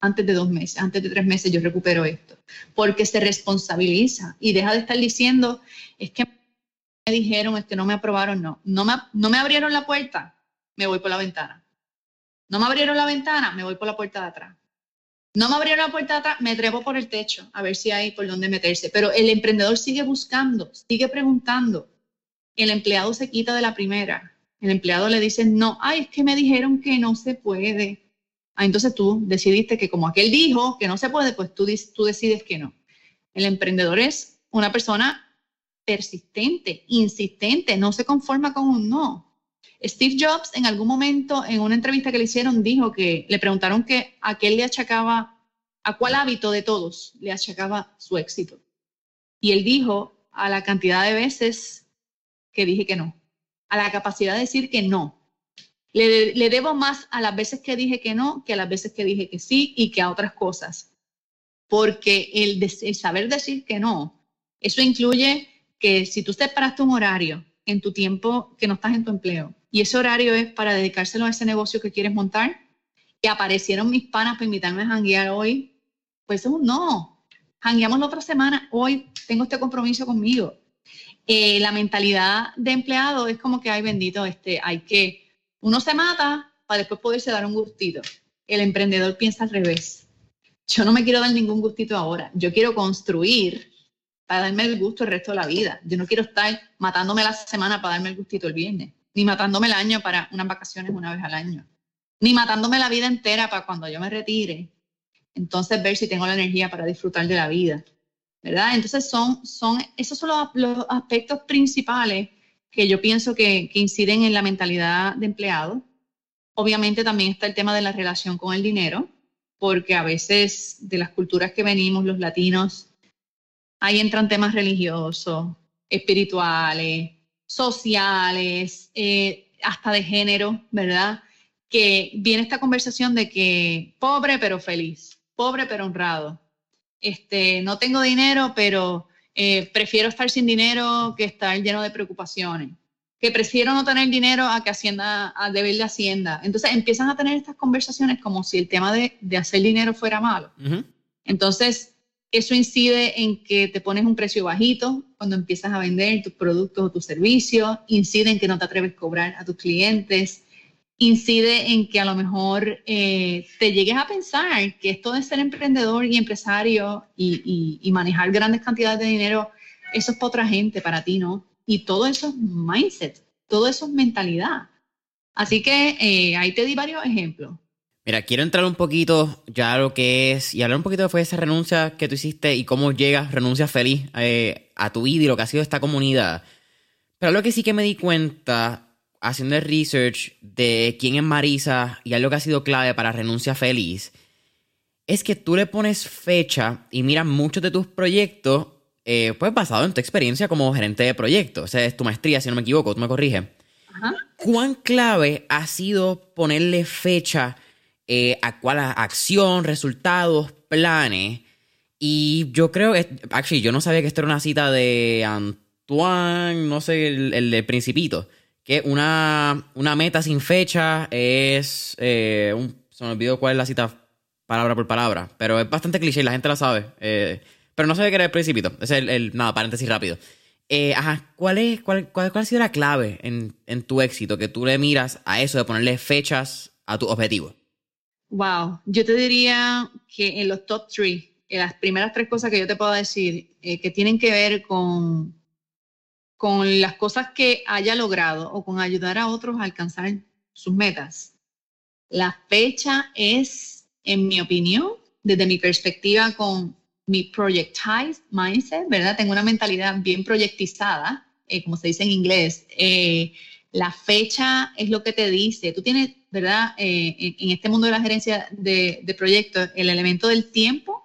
antes de dos meses, antes de tres meses, yo recupero esto. Porque se responsabiliza y deja de estar diciendo, es que me dijeron, es que no me aprobaron, no. No me, no me abrieron la puerta, me voy por la ventana. No me abrieron la ventana, me voy por la puerta de atrás. No me abrieron la puerta de atrás, me trepo por el techo a ver si hay por dónde meterse. Pero el emprendedor sigue buscando, sigue preguntando. El empleado se quita de la primera. El empleado le dice, no, ay, es que me dijeron que no se puede. Ah, entonces tú decidiste que como aquel dijo que no se puede, pues tú, tú decides que no. El emprendedor es una persona persistente, insistente, no se conforma con un no. Steve Jobs en algún momento en una entrevista que le hicieron dijo que le preguntaron que a qué le achacaba, a cuál hábito de todos le achacaba su éxito. Y él dijo a la cantidad de veces que dije que no, a la capacidad de decir que no. Le, debo más a las veces que dije que no que a las veces que dije que sí y que a otras cosas. Porque el, el saber decir que no, eso incluye que si tú separaste un horario en tu tiempo que no estás en tu empleo y ese horario es para dedicárselo a ese negocio que quieres montar y aparecieron mis panas para invitarme a janguear hoy, pues es un no. Jangueamos la otra semana, hoy tengo este compromiso conmigo. Eh, la mentalidad de empleado es como que, hay bendito, este, hay que, uno se mata para después poderse dar un gustito. El emprendedor piensa al revés. Yo no me quiero dar ningún gustito ahora, yo quiero construir para darme el gusto el resto de la vida. Yo no quiero estar matándome la semana para darme el gustito el viernes, ni matándome el año para unas vacaciones una vez al año, ni matándome la vida entera para cuando yo me retire. Entonces ver si tengo la energía para disfrutar de la vida, ¿verdad? Entonces son, son esos son los, aspectos principales que yo pienso que, que inciden en la mentalidad de empleado. Obviamente también está el tema de la relación con el dinero, porque a veces de las culturas que venimos, los latinos, Ahí entran temas religiosos, espirituales, sociales, eh, hasta de género, ¿verdad? Que viene esta conversación de que pobre pero feliz, pobre pero honrado. Este, no tengo dinero, pero eh, prefiero estar sin dinero que estar lleno de preocupaciones. Que prefiero no tener dinero a que Hacienda, a deber de Hacienda. Entonces empiezan a tener estas conversaciones como si el tema de, hacer dinero fuera malo. Entonces, eso incide en que te pones un precio bajito cuando empiezas a vender tus productos o tus servicios, incide en que no te atreves a cobrar a tus clientes, incide en que a lo mejor eh, te llegues a pensar que esto de ser emprendedor y empresario y, manejar grandes cantidades de dinero, eso es para otra gente, para ti no. Y todo eso es mindset, todo eso es mentalidad. Así que eh, ahí te di varios ejemplos. Mira, quiero entrar un poquito ya a lo que es y hablar un poquito de esa renuncia que tú hiciste y cómo llegas, renuncia feliz eh, a tu vida y lo que ha sido esta comunidad. Pero lo que sí que me di cuenta haciendo el research de quién es Marisa y algo que ha sido clave para renuncia feliz es que tú le pones fecha y miras muchos de tus proyectos eh, pues basado en tu experiencia como gerente de proyectos. O sea, es tu maestría, si no me equivoco, tú me corriges. ¿Cuán clave ha sido ponerle fecha? Eh, a cuál acción, resultados, planes. Y yo creo, actually, yo no sabía que esto era una cita de Antoine, no sé, el, el de Principito. Que una, una meta sin fecha es. Eh, un, se me olvidó cuál es la cita palabra por palabra. Pero es bastante cliché, la gente la sabe. Eh, pero no sabía que era el Principito. Es el, el nada, paréntesis rápido. Eh, ajá, ¿cuál, es, cuál, cuál, cuál, ha sido la clave en, en tu éxito? Que tú le miras a eso de ponerle fechas a tu objetivo. Wow, yo te diría que en los top three, las primeras tres cosas que yo te puedo decir eh, que tienen que ver con, con las cosas que haya logrado o con ayudar a otros a alcanzar sus metas. La fecha es, en mi opinión, desde mi perspectiva con mi projectized mindset, ¿verdad? Tengo una mentalidad bien proyectizada, eh, como se dice en inglés. Eh, la fecha es lo que te dice. Tú tienes ¿verdad? Eh, en, este mundo de la gerencia de, proyectos, el elemento del tiempo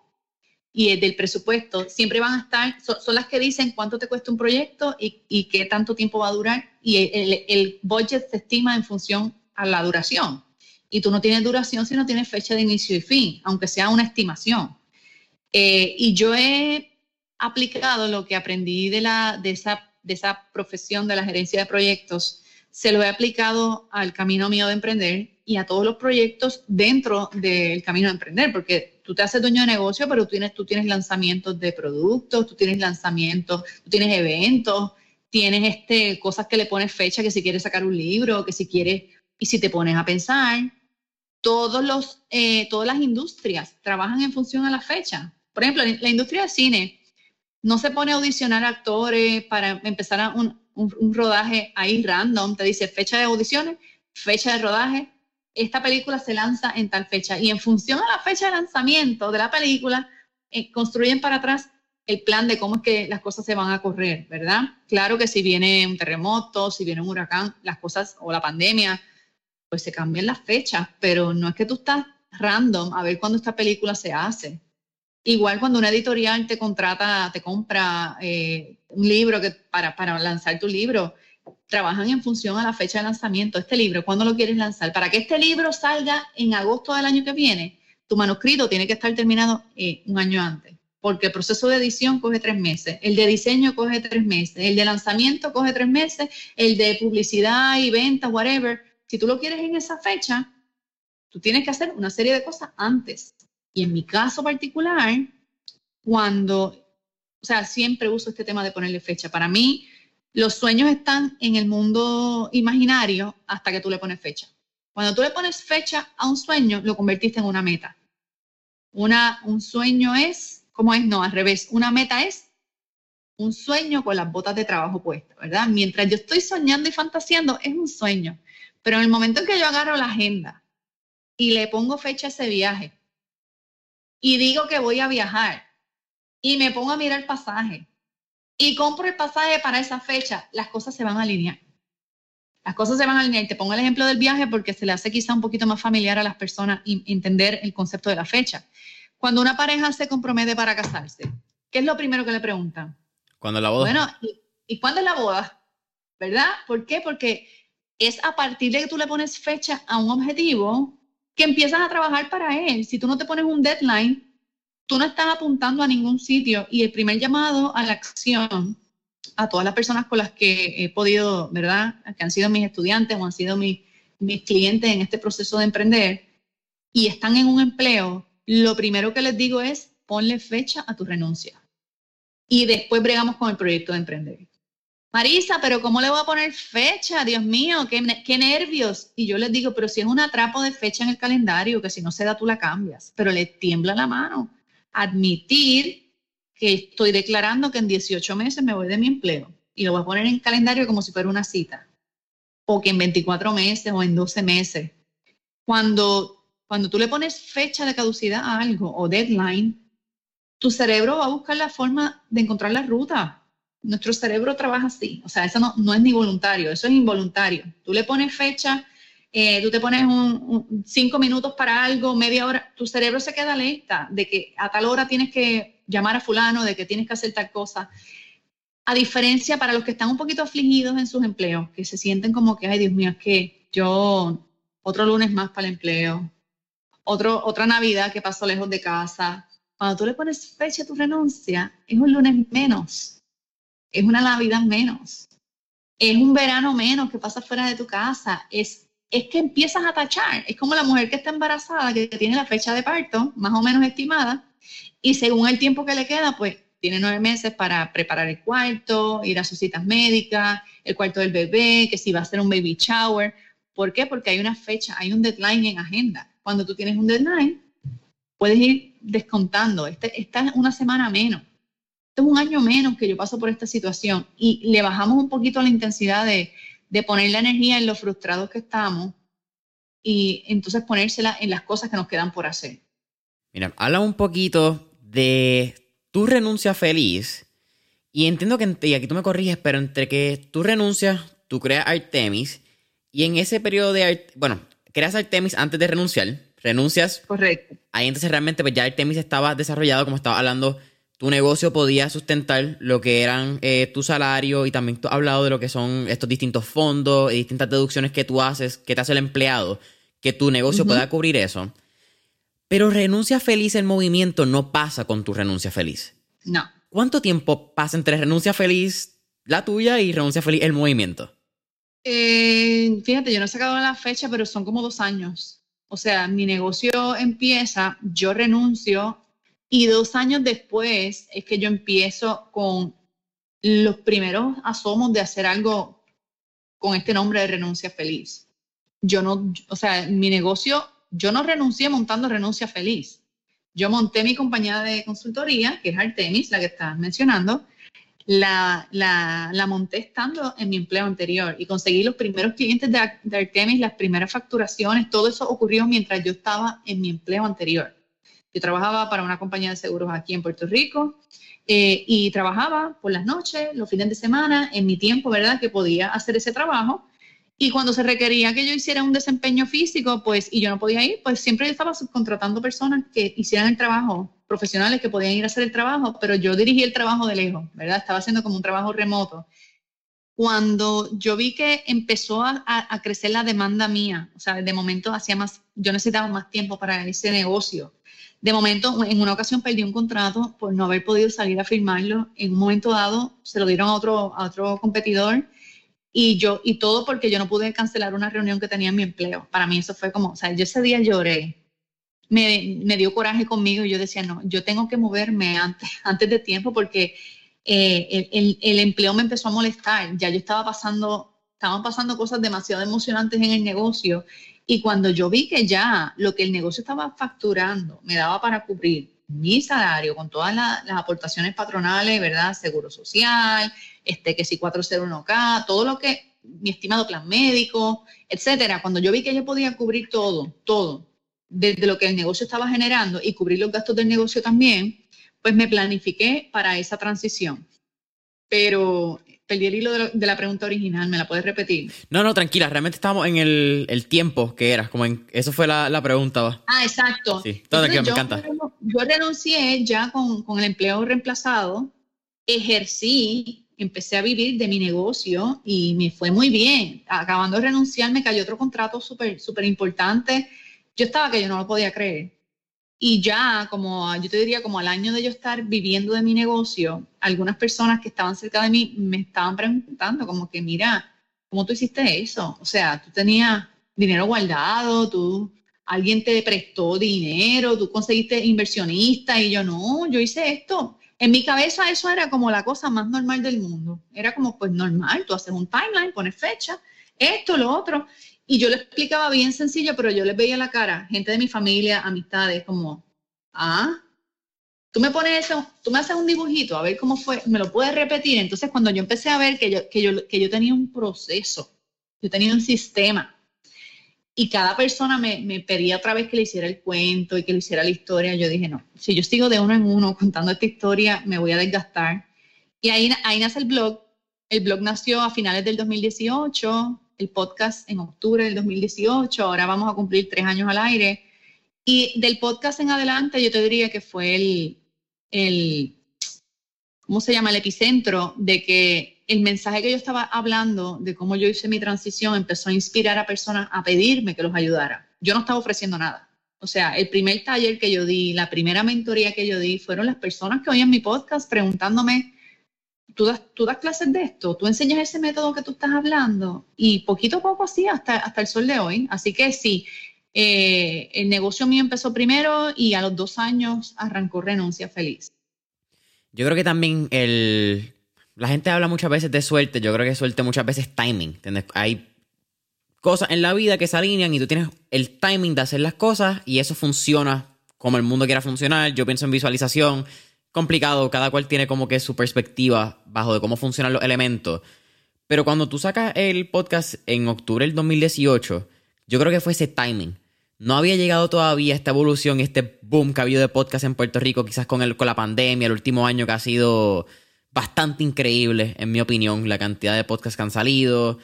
y el del presupuesto siempre van a estar, son, las que dicen cuánto te cuesta un proyecto y, qué tanto tiempo va a durar. Y el, budget se estima en función a la duración. Y tú no tienes duración si no tienes fecha de inicio y fin, aunque sea una estimación. Eh, y yo he aplicado lo que aprendí de, la, de, esa, de esa profesión de la gerencia de proyectos, se lo he aplicado al camino mío de emprender y a todos los proyectos dentro del camino de emprender, porque tú te haces dueño de negocio, pero tú tienes, tú tienes lanzamientos de productos, tú tienes lanzamientos, tú tienes eventos, tienes este, cosas que le pones fecha, que si quieres sacar un libro, que si quieres, y si te pones a pensar, todos los, eh, todas las industrias trabajan en función a la fecha. Por ejemplo, la industria de cine no se pone a audicionar actores para empezar a un, un rodaje ahí random, te dice fecha de audiciones, fecha de rodaje, esta película se lanza en tal fecha y en función a la fecha de lanzamiento de la película, eh, construyen para atrás el plan de cómo es que las cosas se van a correr, ¿verdad? Claro que si viene un terremoto, si viene un huracán, las cosas o la pandemia, pues se cambian las fechas, pero no es que tú estás random a ver cuándo esta película se hace. Igual cuando una editorial te contrata, te compra eh, un libro que, para, lanzar tu libro, trabajan en función a la fecha de lanzamiento. Este libro, ¿cuándo lo quieres lanzar? Para que este libro salga en agosto del año que viene, tu manuscrito tiene que estar terminado eh, un año antes, porque el proceso de edición coge tres meses, el de diseño coge tres meses, el de lanzamiento coge tres meses, el de publicidad y venta, whatever. Si tú lo quieres en esa fecha, tú tienes que hacer una serie de cosas antes. Y en mi caso particular, cuando, o sea, siempre uso este tema de ponerle fecha. Para mí, los sueños están en el mundo imaginario hasta que tú le pones fecha. Cuando tú le pones fecha a un sueño, lo convertiste en una meta. Una, un sueño es, ¿cómo es? No, al revés. Una meta es un sueño con las botas de trabajo puestas, ¿verdad? Mientras yo estoy soñando y fantaseando, es un sueño. Pero en el momento en que yo agarro la agenda y le pongo fecha a ese viaje y digo que voy a viajar y me pongo a mirar el pasaje y compro el pasaje para esa fecha, las cosas se van a alinear. Las cosas se van a alinear. Te pongo el ejemplo del viaje porque se le hace quizá un poquito más familiar a las personas entender el concepto de la fecha. Cuando una pareja se compromete para casarse, ¿qué es lo primero que le preguntan? ¿Cuándo es la boda? Bueno, ¿y, ¿y cuándo es la boda? ¿Verdad? ¿Por qué? Porque es a partir de que tú le pones fecha a un objetivo que empiezas a trabajar para él. Si tú no te pones un deadline, tú no estás apuntando a ningún sitio y el primer llamado a la acción a todas las personas con las que he podido, ¿verdad? Que han sido mis estudiantes o han sido mis, mis clientes en este proceso de emprender y están en un empleo, lo primero que les digo es ponle fecha a tu renuncia. Y después bregamos con el proyecto de emprender. Marisa, pero ¿cómo le voy a poner fecha? Dios mío, qué, qué, nervios. Y yo les digo, pero si es un atrapo de fecha en el calendario, que si no se da tú la cambias, pero le tiembla la mano admitir que estoy declarando que en 18 meses me voy de mi empleo y lo voy a poner en calendario como si fuera una cita, o que en 24 meses o en 12 meses. Cuando, cuando tú le pones fecha de caducidad a algo o deadline, tu cerebro va a buscar la forma de encontrar la ruta. Nuestro cerebro trabaja así, o sea, eso no, no es ni voluntario, eso es involuntario. Tú le pones fecha eh, tú te pones un, cinco minutos para algo, media hora, tu cerebro se queda alerta de que a tal hora tienes que llamar a fulano, de que tienes que hacer tal cosa. A diferencia para los que están un poquito afligidos en sus empleos, que se sienten como que, ay Dios mío, es que yo otro lunes más para el empleo, otro, otra Navidad que paso lejos de casa. Cuando tú le pones fecha a tu renuncia, es un lunes menos, es una Navidad menos, es un verano menos que pasa fuera de tu casa, es es que empiezas a tachar. Es como la mujer que está embarazada, que tiene la fecha de parto más o menos estimada, y según el tiempo que le queda, pues tiene nueve meses para preparar el cuarto, ir a sus citas médicas, el cuarto del bebé, que si va a ser un baby shower. ¿Por qué? Porque hay una fecha, hay un deadline en agenda. Cuando tú tienes un deadline, puedes ir descontando. Este, esta es una semana menos. Es un año menos que yo paso por esta situación. Y le bajamos un poquito la intensidad de, de poner la energía en lo frustrados que estamos y entonces ponérsela en las cosas que nos quedan por hacer. Mira, habla un poquito de tu renuncia feliz y entiendo que, y aquí tú me corriges, pero entre que tú renuncias, tú creas Artemis y en ese periodo de, bueno, creas Artemis antes de renunciar, renuncias. Correcto. Ahí entonces realmente pues ya Artemis estaba desarrollado, como estaba hablando tu negocio podía sustentar lo que eran eh, tu salario y también tú has hablado de lo que son estos distintos fondos y distintas deducciones que tú haces, que te hace el empleado, que tu negocio pueda cubrir eso. Pero renuncia feliz en movimiento no pasa con tu renuncia feliz. No. ¿cuánto tiempo pasa entre renuncia feliz la tuya y renuncia feliz el movimiento? Eh, fíjate, yo no he sacado la fecha, pero son como dos años. O sea, mi negocio empieza, yo renuncio y dos años después es que yo empiezo con los primeros asomos de hacer algo con este nombre de renuncia feliz. Yo no, o sea, mi negocio, yo no renuncié montando renuncia feliz. Yo monté mi compañía de consultoría, que es Artemis, la que estás mencionando, la, la, monté estando en mi empleo anterior y conseguí los primeros clientes de, de, Artemis, las primeras facturaciones, todo eso ocurrió mientras yo estaba en mi empleo anterior. Yo trabajaba para una compañía de seguros aquí en Puerto Rico eh, y trabajaba por las noches, los fines de semana, en mi tiempo, ¿verdad? Que podía hacer ese trabajo. Y cuando se requería que yo hiciera un desempeño físico, pues, y yo no podía ir, pues siempre yo estaba subcontratando personas que hicieran el trabajo profesionales que podían ir a hacer el trabajo, pero yo dirigí el trabajo de lejos, ¿verdad? Estaba haciendo como un trabajo remoto. Cuando yo vi que empezó a, crecer la demanda mía, o sea, de momento hacía más, yo necesitaba más tiempo para ese negocio. De momento, en una ocasión perdí un contrato por no haber podido salir a firmarlo. En un momento dado se lo dieron a otro, a otro competidor y yo, y todo porque yo no pude cancelar una reunión que tenía en mi empleo. Para mí eso fue como, o sea, yo ese día lloré, me, dio coraje conmigo y yo decía, no, yo tengo que moverme antes, antes de tiempo porque eh, el, empleo me empezó a molestar. Ya yo estaba pasando, estaban pasando cosas demasiado emocionantes en el negocio y cuando yo vi que ya lo que el negocio estaba facturando me daba para cubrir mi salario con todas las aportaciones patronales, ¿verdad? Seguro social, este que si 401k, todo lo que mi estimado plan médico, etcétera. Cuando yo vi que yo podía cubrir todo, todo, desde lo que el negocio estaba generando y cubrir los gastos del negocio también, pues me planifiqué para esa transición. Pero perdí el hilo de, la pregunta original, ¿me la puedes repetir? No, no, tranquila, realmente estábamos en el, tiempo que era, como en, eso fue la, pregunta. Ah, exacto. Sí, todo me encanta. Yo renuncié ya con, con el empleo reemplazado, ejercí empecé a vivir de mi negocio y me fue muy bien. Acabando de renunciar, me cayó otro contrato súper, súper importante yo estaba que yo no lo podía creer. Y ya, como yo te diría, como al año de yo estar viviendo de mi negocio, algunas personas que estaban cerca de mí me estaban preguntando como que, mira, ¿cómo tú hiciste eso? O sea, tú tenías dinero guardado, tú, alguien te prestó dinero, tú conseguiste inversionista y yo no, yo hice esto. En mi cabeza eso era como la cosa más normal del mundo. Era como, pues normal, tú haces un timeline, pones fecha, esto, lo otro. Y yo le explicaba bien sencillo, pero yo les veía la cara, gente de mi familia, amistades, como, ah, tú me pones eso, tú me haces un dibujito, a ver cómo fue, me lo puedes repetir. Entonces, cuando yo empecé a ver que yo, que yo, que yo tenía un proceso, yo tenía un sistema, y cada persona me, me, pedía otra vez que le hiciera el cuento y que le hiciera la historia, yo dije, no, si yo sigo de uno en uno contando esta historia, me voy a desgastar. Y ahí, ahí nace el blog. El blog nació a finales del 2018, el podcast en octubre del 2018, ahora vamos a cumplir tres años al aire. Y del podcast en adelante yo te diría que fue el, el, ¿cómo se llama? El epicentro de que el mensaje que yo estaba hablando de cómo yo hice mi transición empezó a inspirar a personas a pedirme que los ayudara. Yo no estaba ofreciendo nada. O sea, el primer taller que yo di, la primera mentoría que yo di, fueron las personas que oían mi podcast preguntándome, tú das, tú das clases de esto, tú enseñas ese método que tú estás hablando y poquito a poco así hasta, hasta el sol de hoy. Así que sí, eh, el negocio mío empezó primero y a los dos años arrancó Renuncia Feliz. Yo creo que también el... La gente habla muchas veces de suerte, yo creo que suerte muchas veces es timing. Hay cosas en la vida que se alinean y tú tienes el timing de hacer las cosas y eso funciona como el mundo quiera funcionar. Yo pienso en visualización, complicado, cada cual tiene como que su perspectiva bajo de cómo funcionan los elementos. Pero cuando tú sacas el podcast en octubre del 2018, yo creo que fue ese timing. No había llegado todavía esta evolución, este boom que ha habido de podcast en Puerto Rico, quizás con, el, con la pandemia, el último año que ha sido bastante increíble, en mi opinión, la cantidad de podcasts que han salido.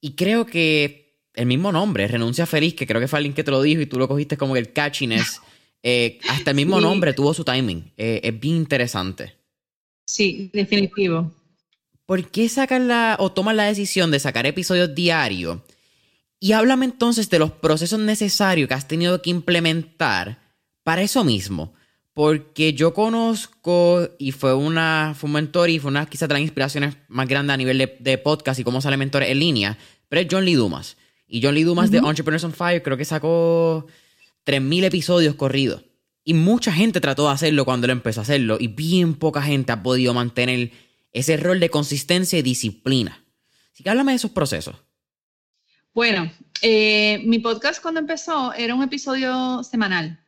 Y creo que el mismo nombre, Renuncia Feliz, que creo que fue alguien que te lo dijo y tú lo cogiste como el catchiness. Eh, hasta el mismo nombre tuvo su timing. Eh, es bien interesante. Sí, definitivo. ¿Por qué sacan la o toman la decisión de sacar episodios diarios? Y háblame entonces de los procesos necesarios que has tenido que implementar para eso mismo. porque yo conozco y fue, una, fue un mentor y fue una quizás de las inspiraciones más grandes a nivel de, podcast y cómo sale mentores en línea, pero es John Lee Dumas. Y John Lee Dumas de Entrepreneurs on Fire creo que sacó 3.000 episodios corridos. Y mucha gente trató de hacerlo cuando él empezó a hacerlo y bien poca gente ha podido mantener ese rol de consistencia y disciplina. Así que háblame de esos procesos. Bueno, eh, mi podcast cuando empezó era un episodio semanal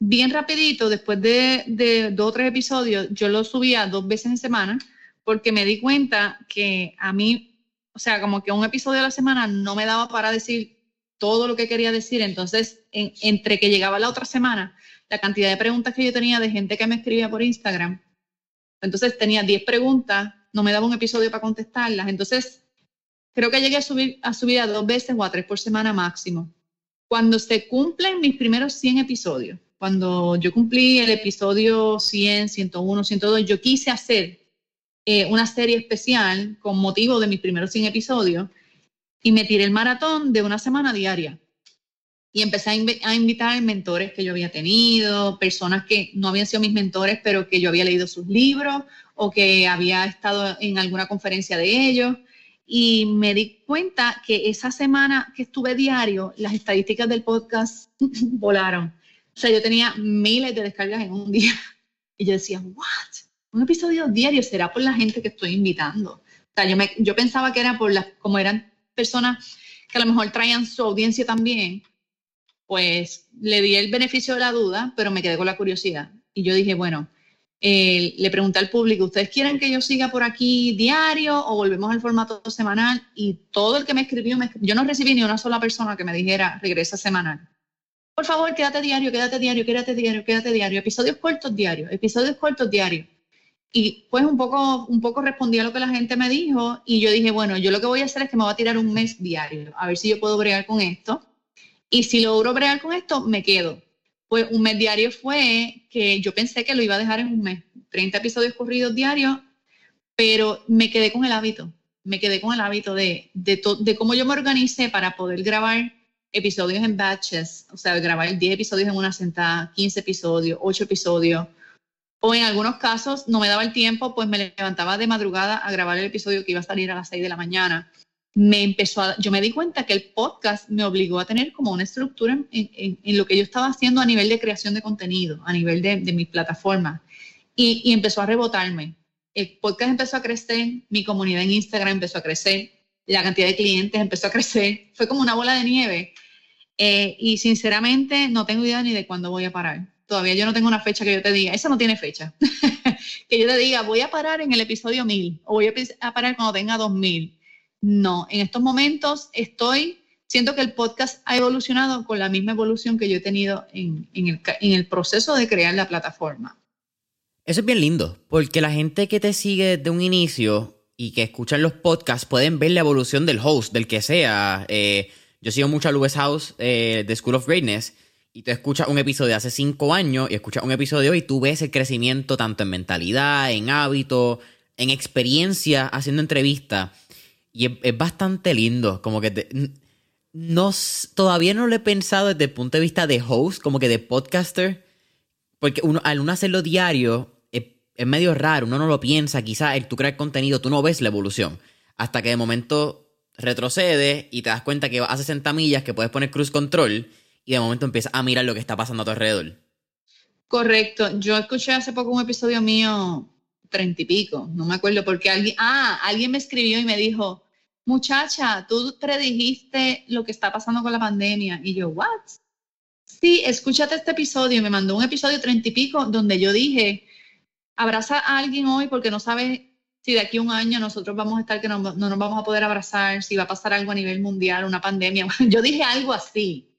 bien rapidito, después de, dos o tres episodios, yo lo subía dos veces en semana porque me todo lo que quería decir. Entonces, entre que llegaba la otra semana, la cantidad de preguntas que yo tenía de gente que me escribía por Instagram, entonces tenía 10 preguntas, no me daba un episodio para contestarlas. Entonces, creo que llegué a subir a, subir a dos veces o a tres por semana máximo. Cuando se cumplen mis primeros 100 episodios, cuando yo cumplí el episodio 100, 101, 102, yo quise hacer eh, una serie especial con motivo de mis primeros 100 episodios y me tiré el maratón de una semana diaria. Y empecé a, a invitar mentores que yo había tenido, personas que no habían sido mis mentores, pero que yo había leído sus libros o que había estado en alguna conferencia de ellos. Y me di cuenta que esa semana que estuve diario, las estadísticas del podcast volaron o sea, yo tenía miles de descargas en un día. Y yo decía, ¿what? Un episodio diario será por la gente que estoy invitando. O sea, yo, me, yo pensaba que era por las, como eran personas que a lo mejor traían su audiencia también, pues le di el beneficio de la duda, pero me quedé con la curiosidad. Y yo dije, bueno, eh, le pregunté al público, ¿ustedes quieren que yo siga por aquí diario o volvemos al formato semanal? Y todo el que me escribió, me yo no recibí ni una sola persona que me dijera, regresa semanal por favor, quédate diario, quédate diario, quédate diario, quédate diario, episodios cortos diarios, episodios cortos diarios. Y pues un poco, un poco respondí a lo que la gente me dijo y yo dije, bueno, yo lo que voy a hacer es que me voy a tirar un mes diario, a ver si yo puedo bregar con esto. Y si logro bregar con esto, me quedo. Pues un mes diario fue que yo pensé que lo iba a dejar en un mes, 30 episodios corridos diarios, pero me quedé con el hábito, me quedé con el hábito de, de, de cómo yo me organicé para poder grabar episodios en batches, o sea, grabar 10 episodios en una sentada, 15 episodios, 8 episodios. O en algunos casos no me daba el tiempo, pues me levantaba de madrugada a grabar el episodio que iba a salir a las 6 de la mañana. Me empezó yo me di cuenta que el podcast me obligó a tener como una estructura en, lo que yo estaba haciendo a nivel de creación de contenido, a nivel de, de mi plataforma. Y, y empezó a rebotarme. El podcast empezó a crecer, mi comunidad en Instagram empezó a crecer, la cantidad de clientes empezó a crecer, fue como una bola de nieve. Eh, y sinceramente no tengo idea ni de cuándo voy a parar. Todavía yo no tengo una fecha que yo te diga, eso no tiene fecha. que yo te diga, voy a parar en el episodio 1000 o voy a parar cuando tenga 2000. No, en estos momentos estoy, siento que el podcast ha evolucionado con la misma evolución que yo he tenido en, el, en el proceso de crear la plataforma. Eso es bien lindo, porque la gente que te sigue desde un inicio y que escuchan los podcasts pueden ver la evolución del host, del que sea. Eh, yo sigo mucho a Lewis House eh, de School of Greatness y tú escuchas un episodio de hace cinco años y escuchas un episodio y tú ves el crecimiento tanto en mentalidad, en hábito, en experiencia haciendo entrevistas. Y es, bastante lindo, como que no, todavía no lo he pensado desde el punto de vista de host, como que de podcaster, porque uno, al uno hacerlo diario, es medio raro, uno no lo piensa, quizás el tú crear contenido, tú no ves la evolución. Hasta que de momento retrocede y te das cuenta que vas a 60 millas, que puedes poner cruise control y de momento empiezas a mirar lo que está pasando a tu alrededor. Correcto. Yo escuché hace poco un episodio mío, treinta y pico, no me acuerdo porque alguien, ah, alguien me escribió y me dijo, muchacha, tú predijiste lo que está pasando con la pandemia. Y yo, ¿what? Sí, escúchate este episodio. Me mandó un episodio treinta y pico donde yo dije, abraza a alguien hoy porque no sabes si de aquí a un año nosotros vamos a estar que no, nos vamos a poder abrazar, si va a pasar algo a nivel mundial, una pandemia. Yo dije algo así,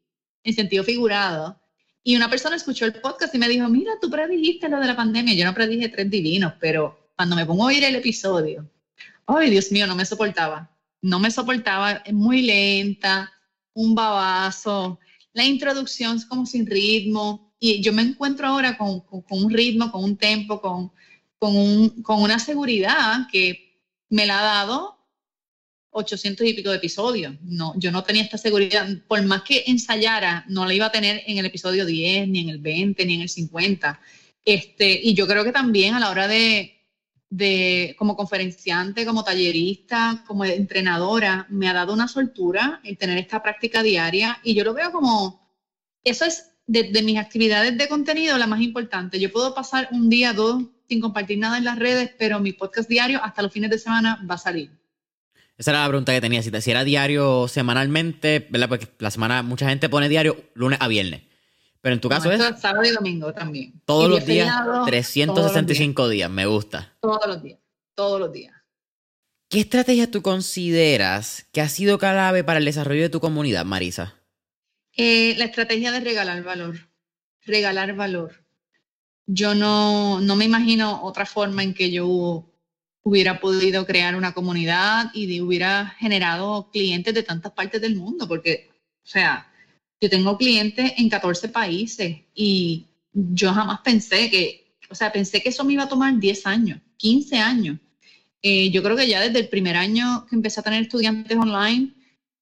en sentido figurado. Y una persona escuchó el podcast y me dijo, mira, tú predijiste lo de la pandemia. Yo no predije tres divinos, pero cuando me pongo a oír el episodio, ay, Dios mío, no me soportaba. No me soportaba, es muy lenta, un babazo. La introducción es como sin ritmo y yo me encuentro ahora con, un ritmo, con un tempo, con, con, una seguridad que me la ha dado 800 y pico de episodios. No, yo no tenía esta seguridad. Por más que ensayara, no la iba a tener en el episodio 10, ni en el 20, ni en el 50. Este, y yo creo que también a la hora de, de, como conferenciante, como tallerista, como entrenadora, me ha dado una soltura el tener esta práctica diaria. Y yo lo veo como, eso es de, de mis actividades de contenido la más importante. Yo puedo pasar un día, dos, sin compartir nada en las redes, pero mi podcast diario hasta los fines de semana va a salir. Esa era la pregunta que tenía. Si, era diario semanalmente, ¿verdad? Porque la semana mucha gente pone diario lunes a viernes. Pero en tu caso es. Sábado y domingo también. Todos los días, 365 días. Me gusta. Todos los días. Todos los días. ¿Qué estrategia tú consideras que ha sido clave para el desarrollo de tu comunidad, Marisa? Eh, la estrategia de regalar valor. Regalar valor. Yo no, no me imagino otra forma en que yo hubiera podido crear una comunidad y hubiera generado clientes de tantas partes del mundo, porque, o sea, yo tengo clientes en 14 países y yo jamás pensé que, o sea, pensé que eso me iba a tomar 10 años, 15 años. Eh, yo creo que ya desde el primer año que empecé a tener estudiantes online,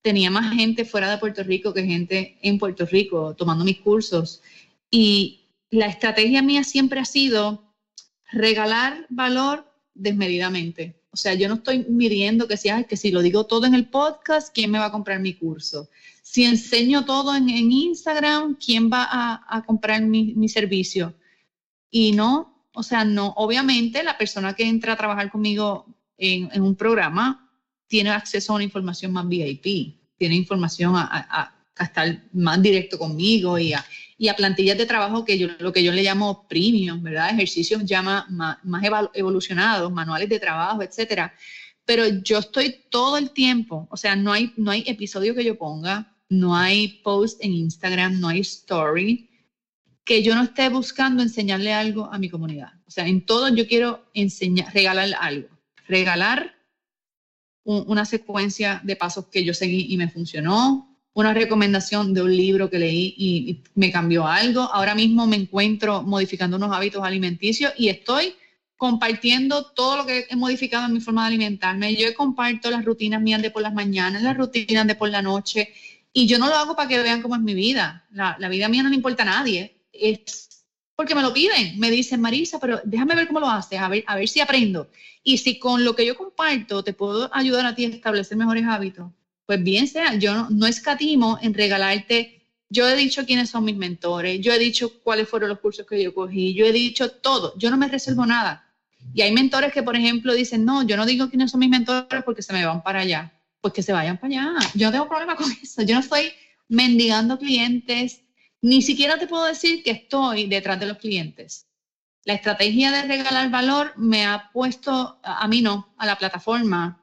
tenía más gente fuera de Puerto Rico que gente en Puerto Rico tomando mis cursos. Y la estrategia mía siempre ha sido regalar valor desmedidamente. O sea, yo no estoy midiendo que si, que si lo digo todo en el podcast, ¿quién me va a comprar mi curso? Si enseño todo en, Instagram, ¿quién va a, comprar mi, servicio? Y no, o sea, no, obviamente la persona que entra a trabajar conmigo en, un programa tiene acceso a una información más VIP, tiene información a, a estar más directo conmigo y a, y a plantillas de trabajo que yo, lo que yo le llamo premium, ¿verdad? Ejercicios ya más, evolucionados, manuales de trabajo, etcétera. Pero yo estoy todo el tiempo, o sea, no hay, no hay episodio que yo ponga, no hay post en Instagram, no hay story, que yo no esté buscando enseñarle algo a mi comunidad. O sea, en todo yo quiero enseñar, regalar algo, regalar una secuencia de pasos que yo seguí y me funcionó, una recomendación de un libro que leí y, me cambió algo. Ahora mismo me encuentro modificando unos hábitos alimenticios y estoy compartiendo todo lo que he modificado en mi forma de alimentarme. Yo comparto las rutinas mías de por las mañanas, las rutinas de por la noche, y yo no lo hago para que vean cómo es mi vida. La, vida mía no le importa a nadie. Es porque me lo piden. Me dicen, Marisa, pero déjame ver cómo lo haces, a ver, a ver si aprendo. Y si con lo que yo comparto te puedo ayudar a ti a establecer mejores hábitos, pues bien sea, yo no, escatimo en regalarte, yo he dicho quiénes son mis mentores, yo he dicho cuáles fueron los cursos que yo cogí, yo he dicho todo, yo no me reservo nada. Y hay mentores que, por ejemplo, dicen, no, yo no digo quiénes son mis mentores porque se me van para allá. Pues que se vayan para allá. Yo no tengo problema con eso. Yo no estoy mendigando clientes. Ni siquiera te puedo decir que estoy detrás de los clientes. La estrategia de regalar valor me ha puesto, a mí no, a la plataforma,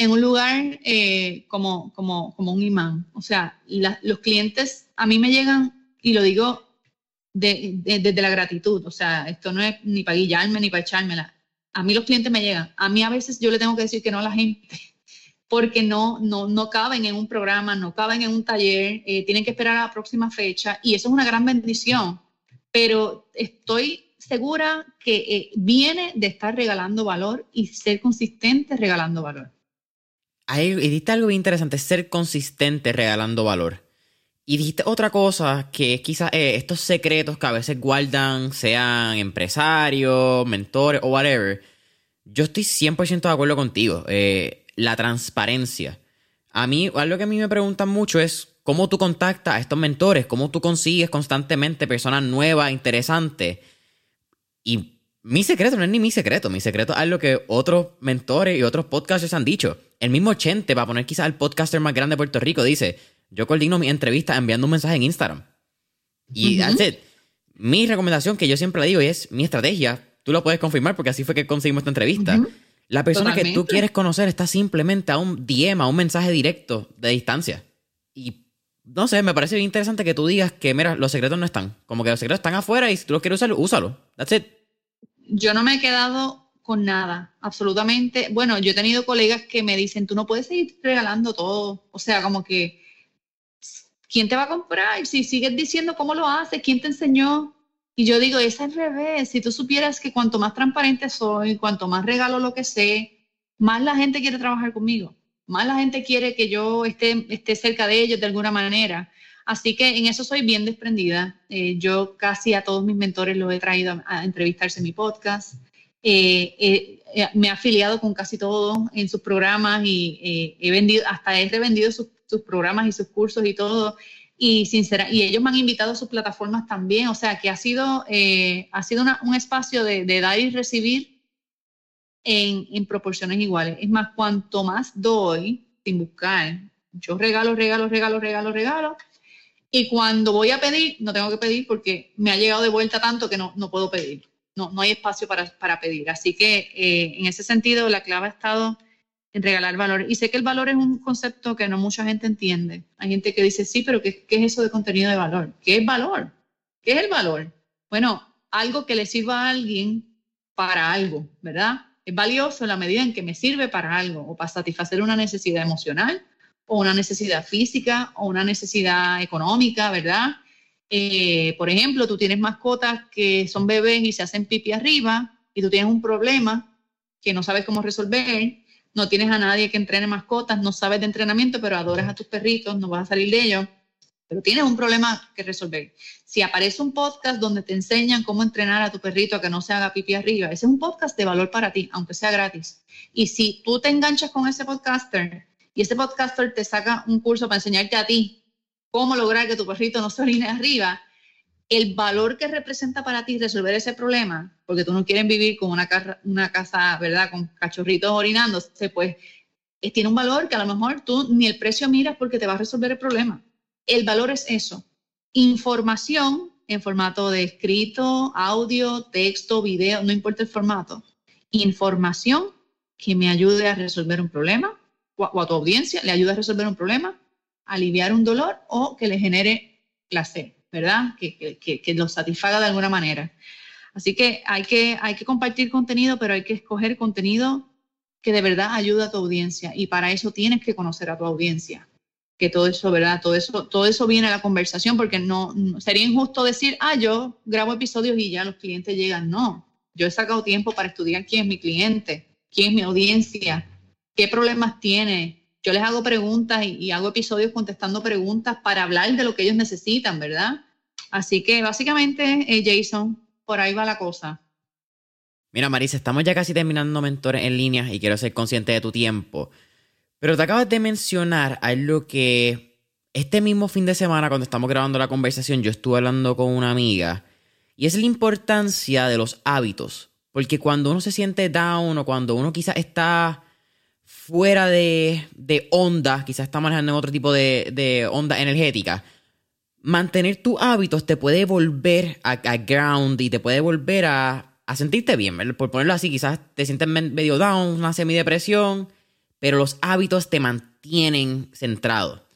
en un lugar eh, como, como, como, un imán. O sea, los clientes a mí me llegan, y lo digo desde la gratitud, o sea, esto no es ni para guillarme ni para echármela. A mí los clientes me llegan. A mí a veces yo le tengo que decir que no a la gente, porque no, no, no caben en un programa, no caben en un taller, eh, tienen que esperar a la próxima fecha, y eso es una gran bendición. Pero estoy segura que eh, viene de estar regalando valor y ser consistente regalando valor y dijiste algo interesante, ser consistente regalando valor. Y dijiste otra cosa que es quizás eh, estos secretos que a veces guardan, sean empresarios, mentores o whatever. Yo estoy 100% de acuerdo contigo. Eh, la transparencia. A mí, algo que a mí me preguntan mucho es cómo tú contactas a estos mentores, cómo tú consigues constantemente personas nuevas, interesantes. Y mi secreto no es ni mi secreto, mi secreto es algo que otros mentores y otros podcasters han dicho el mismo Chente, para poner quizás el podcaster más grande de Puerto Rico, dice, yo coordino mi entrevista enviando un mensaje en Instagram. Y Mi recomendación que yo siempre le digo es, mi estrategia, tú lo puedes confirmar porque así fue que conseguimos esta entrevista. La persona que tú quieres conocer está simplemente a un DM, a un mensaje directo de distancia. Y no sé, me parece bien interesante que tú digas que, mira, los secretos no están. Como que los secretos están afuera y si tú los quieres usar, úsalo. That's it. Yo no me he quedado con nada, absolutamente. Bueno, yo he tenido colegas que me dicen, tú no puedes seguir regalando todo. O sea, como que, ¿quién te va a comprar? Si sigues diciendo cómo lo haces, ¿quién te enseñó? Y yo digo, es al revés. Si tú supieras que cuanto más transparente soy, cuanto más regalo lo que sé, más la gente quiere trabajar conmigo. más la gente quiere que yo esté, esté cerca de ellos de alguna manera. Así que en eso soy bien desprendida. Eh, yo casi a todos mis mentores los he traído a, entrevistarse en mi podcast. Eh, eh, me he afiliado con casi todos en sus programas y he vendido, hasta he revendido sus, programas y sus cursos y todo. Y, sincera, y ellos me han invitado a sus plataformas también. O sea que ha sido, ha sido un espacio de, de, dar y recibir en, en proporciones iguales. Es más, cuanto más doy sin buscar, yo regalo, regalo, regalo, regalo, regalo y cuando voy a pedir, no tengo que pedir porque me ha llegado de vuelta tanto que no, no puedo pedir. No, no hay espacio para, para pedir. Así que eh, en ese sentido la clave ha estado en regalar valor. Y sé que el valor es un concepto que no mucha gente entiende. Hay gente que dice, sí, pero ¿qué, qué es eso de contenido de valor? ¿Qué es valor? ¿Qué es el valor? Bueno, algo que le sirva a alguien para algo, ¿verdad? Es valioso en la medida en que me sirve para algo o para satisfacer una necesidad emocional o una necesidad física o una necesidad económica, ¿verdad? Eh, por ejemplo, tú tienes mascotas que son bebés y se hacen pipi arriba y tú tienes un problema que no sabes cómo resolver, no tienes a nadie que entrene mascotas, no sabes de entrenamiento, pero adoras a tus perritos, no vas a salir de ellos, pero tienes un problema que resolver. Si aparece un podcast donde te enseñan cómo entrenar a tu perrito a que no se haga pipi arriba, ese es un podcast de valor para ti, aunque sea gratis. Y si tú te enganchas con ese podcaster, y ese podcaster te saca un curso para enseñarte a ti cómo lograr que tu perrito no se orine arriba, el valor que representa para ti resolver ese problema, porque tú no quieres vivir con una, casa, una casa, ¿verdad?, con cachorritos orinándose, pues eh, tiene un valor que a lo mejor tú ni el precio miras porque te va a resolver el problema. El valor es eso. Información en formato de escrito, audio, texto, video, no importa el formato. Información que me ayude a resolver un problema o a tu audiencia le ayuda a resolver un problema, aliviar un dolor o que le genere placer, ¿verdad? Que, que, que, lo satisfaga de alguna manera. Así que hay, que hay que compartir contenido, pero hay que escoger contenido que de verdad ayude a tu audiencia y para eso tienes que conocer a tu audiencia. Que todo eso, ¿verdad? Todo eso, todo eso viene a la conversación porque no, sería injusto decir, ah, yo grabo episodios y ya los clientes llegan. No, yo he sacado tiempo para estudiar quién es mi cliente, quién es mi audiencia, qué problemas tiene. Yo les hago preguntas y, hago episodios contestando preguntas para hablar de lo que ellos necesitan, ¿verdad? Así que básicamente, eh, Jason, por ahí va la cosa. Mira, Marisa, estamos ya casi terminando mentores en línea y quiero ser consciente de tu tiempo. Pero te acabas de mencionar algo que este mismo fin de semana, cuando estamos grabando la conversación, yo estuve hablando con una amiga y es la importancia de los hábitos. Porque cuando uno se siente down o cuando uno quizás está fuera de, de onda, quizás está manejando en otro tipo de, onda energética, mantener tus hábitos te puede volver a, ground y te puede volver a, a sentirte bien, por ponerlo así, quizás te sientes medio down, una semidepresión, pero los hábitos te mantienen centrado.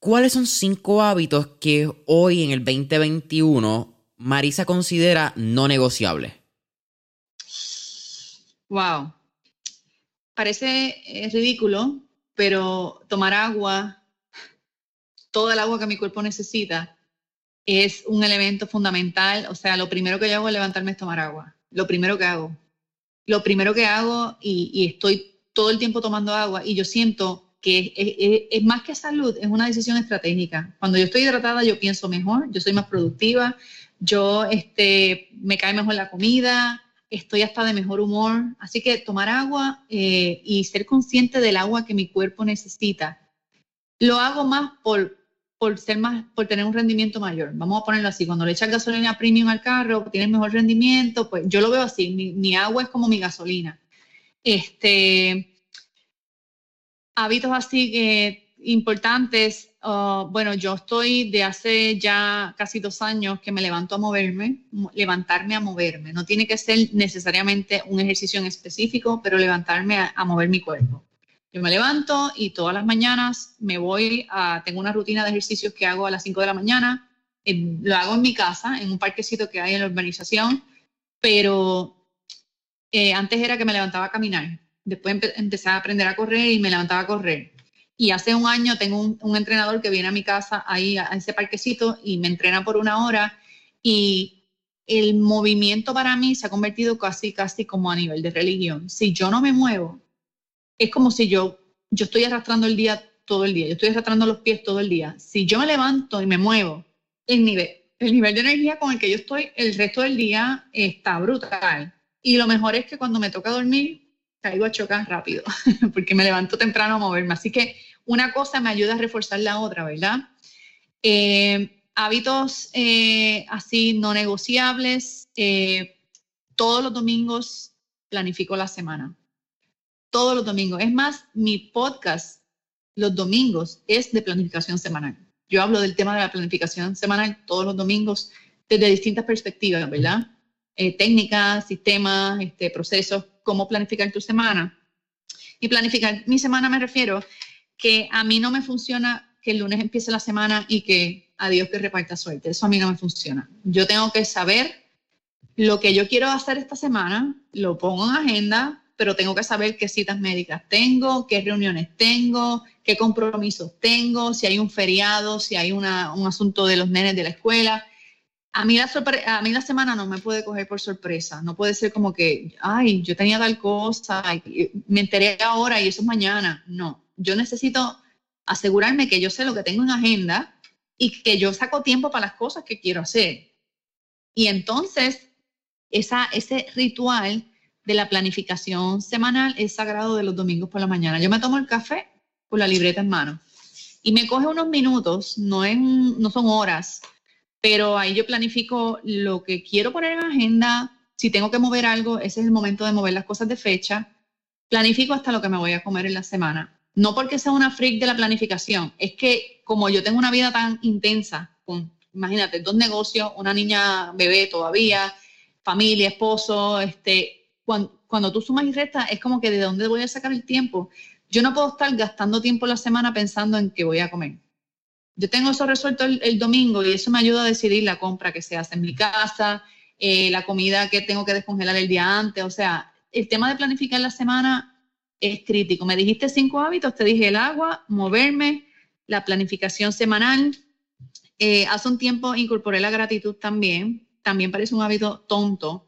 ¿Cuáles son cinco hábitos que hoy en el 2021 Marisa considera no negociables? Wow parece eh, ridículo, pero tomar agua, toda el agua que mi cuerpo necesita, es un elemento fundamental. O sea, lo primero que yo hago es levantarme es tomar agua. Lo primero que hago. Lo primero que hago y, estoy todo el tiempo tomando agua y yo siento que es, es, más que salud, es una decisión estratégica. Cuando yo estoy hidratada, yo pienso mejor, yo soy más productiva, yo este, me cae mejor la comida, estoy hasta de mejor humor. Así que tomar agua eh, y ser consciente del agua que mi cuerpo necesita. Lo hago más por, por ser más, por tener un rendimiento mayor. Vamos a ponerlo así. Cuando le echas gasolina premium al carro, tienes mejor rendimiento, pues yo lo veo así. Mi, agua es como mi gasolina. Este, hábitos así que importantes Ah, bueno, yo estoy de hace ya casi dos años que me levanto a moverme, levantarme a moverme. No tiene que ser necesariamente un ejercicio en específico, pero levantarme a, mover mi cuerpo. Yo me levanto y todas las mañanas me voy a, tengo una rutina de ejercicios que hago a las 5 de la mañana. lo hago en mi casa, en un parquecito que hay en la urbanización, pero eh, antes era que me levantaba a caminar. Después empecé a aprender a correr y me levantaba a correr y hace un año tengo un, entrenador que viene a mi casa, ahí a ese parquecito, y me entrena por una hora. Y el movimiento para mí se ha convertido casi, casi como a nivel de religión. Si yo no me muevo, es como si yo yo estoy arrastrando el día todo el día, yo estoy arrastrando los pies todo el día. Si yo me levanto y me muevo, el nivel, el nivel de energía con el que yo estoy el resto del día está brutal. Y lo mejor es que cuando me toca dormir, caigo a chocar rápido, porque me levanto temprano a moverme. Así que una cosa me ayuda a reforzar la otra, ¿verdad? Eh, hábitos eh, así no negociables. Eh, todos los domingos planifico la semana. Todos los domingos. Es más, mi podcast los domingos es de planificación semanal. Yo hablo del tema de la planificación semanal todos los domingos desde distintas perspectivas, ¿verdad? técnicas, sistemas, este, procesos, cómo planificar tu semana. Y planificar mi semana me refiero que a mí no me funciona que el lunes empiece la semana y que a Dios que reparta suerte. Eso a mí no me funciona. Yo tengo que saber lo que yo quiero hacer esta semana, lo pongo en agenda, pero tengo que saber qué citas médicas tengo, qué reuniones tengo, qué compromisos tengo, si hay un feriado, si hay un asunto de los nenes de la escuela. A mí, la a mí la semana no me puede coger por sorpresa, no puede ser como que, ay, yo tenía tal cosa, me enteré ahora y eso es mañana. No, yo necesito asegurarme que yo sé lo que tengo en agenda y que yo saco tiempo para las cosas que quiero hacer. Y entonces, esa, ese ritual de la planificación semanal es sagrado de los domingos por la mañana. Yo me tomo el café con la libreta en mano y me coge unos minutos, no, en, no son horas, pero ahí yo planifico lo que quiero poner en agenda. Si tengo que mover algo, ese es el momento de mover las cosas de fecha. Planifico hasta lo que me voy a comer en la semana no porque sea una freak de la planificación, es que como yo tengo una vida tan intensa, con, imagínate, dos negocios, una niña bebé todavía, familia, esposo, este, cuando, cuando tú sumas y restas, es como que de dónde voy a sacar el tiempo. Yo no puedo estar gastando tiempo la semana pensando en qué voy a comer. Yo tengo eso resuelto el, domingo y eso me ayuda a decidir la compra que se hace en mi casa, eh, la comida que tengo que descongelar el día antes. O sea, el tema de planificar la semana es crítico. Me dijiste cinco hábitos, te dije el agua, moverme, la planificación semanal. Eh, hace un tiempo incorporé la gratitud también. También parece un hábito tonto,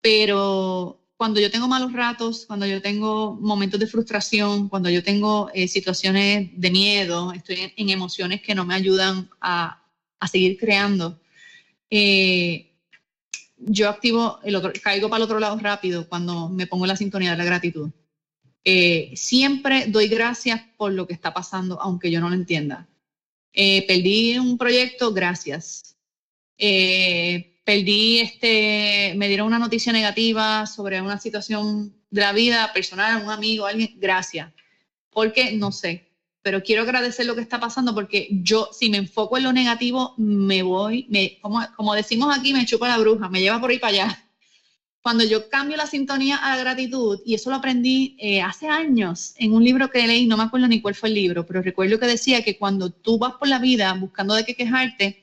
pero cuando yo tengo malos ratos, cuando yo tengo momentos de frustración, cuando yo tengo eh, situaciones de miedo, estoy en, emociones que no me ayudan a, seguir creando, eh, yo activo el otro, caigo para el otro lado rápido cuando me pongo la sintonía de la gratitud. Eh, siempre doy gracias por lo que está pasando, aunque yo no lo entienda. Eh, perdí un proyecto, gracias. Eh, perdí, este, me dieron una noticia negativa sobre una situación de la vida personal, un amigo, alguien, gracias. Porque no sé, pero quiero agradecer lo que está pasando porque yo, si me enfoco en lo negativo, me voy, como, como decimos aquí, me chupa la bruja, me lleva por ahí para allá cuando yo cambio la sintonía a la gratitud, y eso lo aprendí eh, hace años en un libro que leí, no me acuerdo ni cuál fue el libro, pero recuerdo que decía que cuando tú vas por la vida buscando de qué quejarte,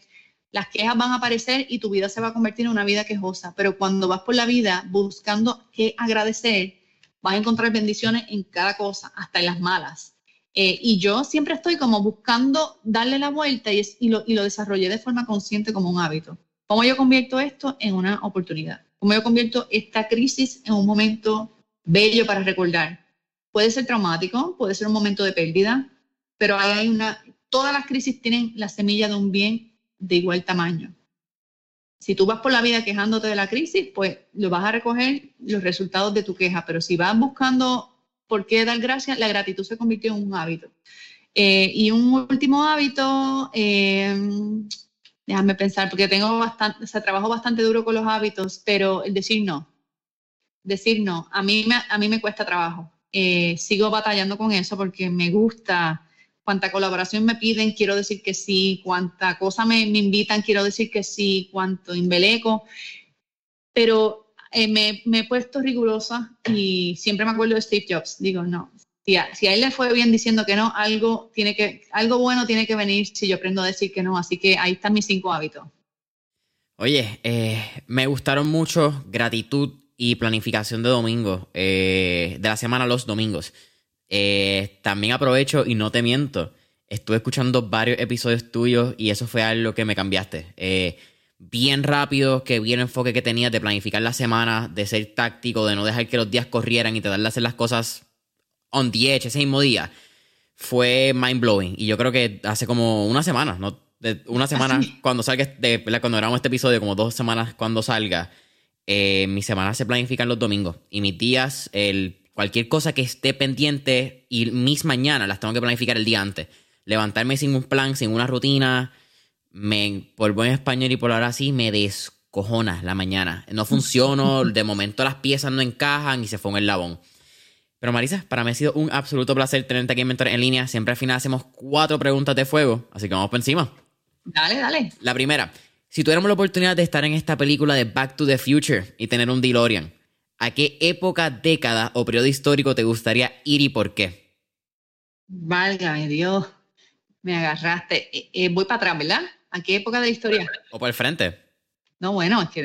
las quejas van a aparecer y tu vida se va a convertir en una vida quejosa. Pero cuando vas por la vida buscando qué agradecer, vas a encontrar bendiciones en cada cosa, hasta en las malas. Eh, y yo siempre estoy como buscando darle la vuelta y, lo, y lo desarrollé de forma consciente como un hábito. ¿Cómo yo convierto esto en una oportunidad? Cómo yo convierto esta crisis en un momento bello para recordar. Puede ser traumático, puede ser un momento de pérdida, pero hay una, todas las crisis tienen la semilla de un bien de igual tamaño. Si tú vas por la vida quejándote de la crisis, pues lo vas a recoger los resultados de tu queja, pero si vas buscando por qué dar gracias, la gratitud se convirtió en un hábito. Eh, y un último hábito, eh, déjame pensar, porque tengo bastante, o sea, trabajo bastante duro con los hábitos, pero el decir no, decir no, a mí me, a mí me cuesta trabajo. Eh, sigo batallando con eso porque me gusta, cuánta colaboración me piden, quiero decir que sí, cuánta cosa me, invitan, quiero decir que sí, cuánto embeleco, pero eh, me, me he puesto rigurosa y siempre me acuerdo de Steve Jobs, digo, no, si a, él le fue bien diciendo que no, algo, tiene que, algo bueno tiene que venir si yo aprendo a decir que no. Así que ahí están mis cinco hábitos. Oye, eh, me gustaron mucho gratitud y planificación de domingo, eh, de la semana los domingos. Eh, también aprovecho y no te miento, estuve escuchando varios episodios tuyos y eso fue algo que me cambiaste. bien rápido, que bien enfoque que tenías de planificar la semana, de ser táctico, de no dejar que los días corrieran y darle a hacer las cosas on the edge ese mismo día, fue mind blowing. Y yo creo que hace como una semana, ¿no? una semana cuando salga, de, cuando grabamos este episodio, como dos semanas cuando salga, eh, mis semanas se planifican los domingos. Y mis días, el, cualquier cosa que esté pendiente y mis mañanas las tengo que planificar el día antes. Levantarme sin un plan, sin una rutina, me, por buen español y por ahora sí, me descojona la mañana. No funciono, de momento las piezas no encajan y se fue en el labón. Pero Marisa, para mí ha sido un absoluto placer tenerte aquí en Mentor en línea. Siempre al final hacemos cuatro preguntas de fuego, así que vamos por encima. Dale, dale. La primera, si tuviéramos la oportunidad de estar en esta película de Back to the Future y tener un DeLorean, ¿a qué época, década o periodo histórico te gustaría ir y por qué? Válgame Dios, me agarraste. Eh, eh, voy para atrás, ¿verdad? ¿A qué época de la historia? O por el frente. No, bueno, es que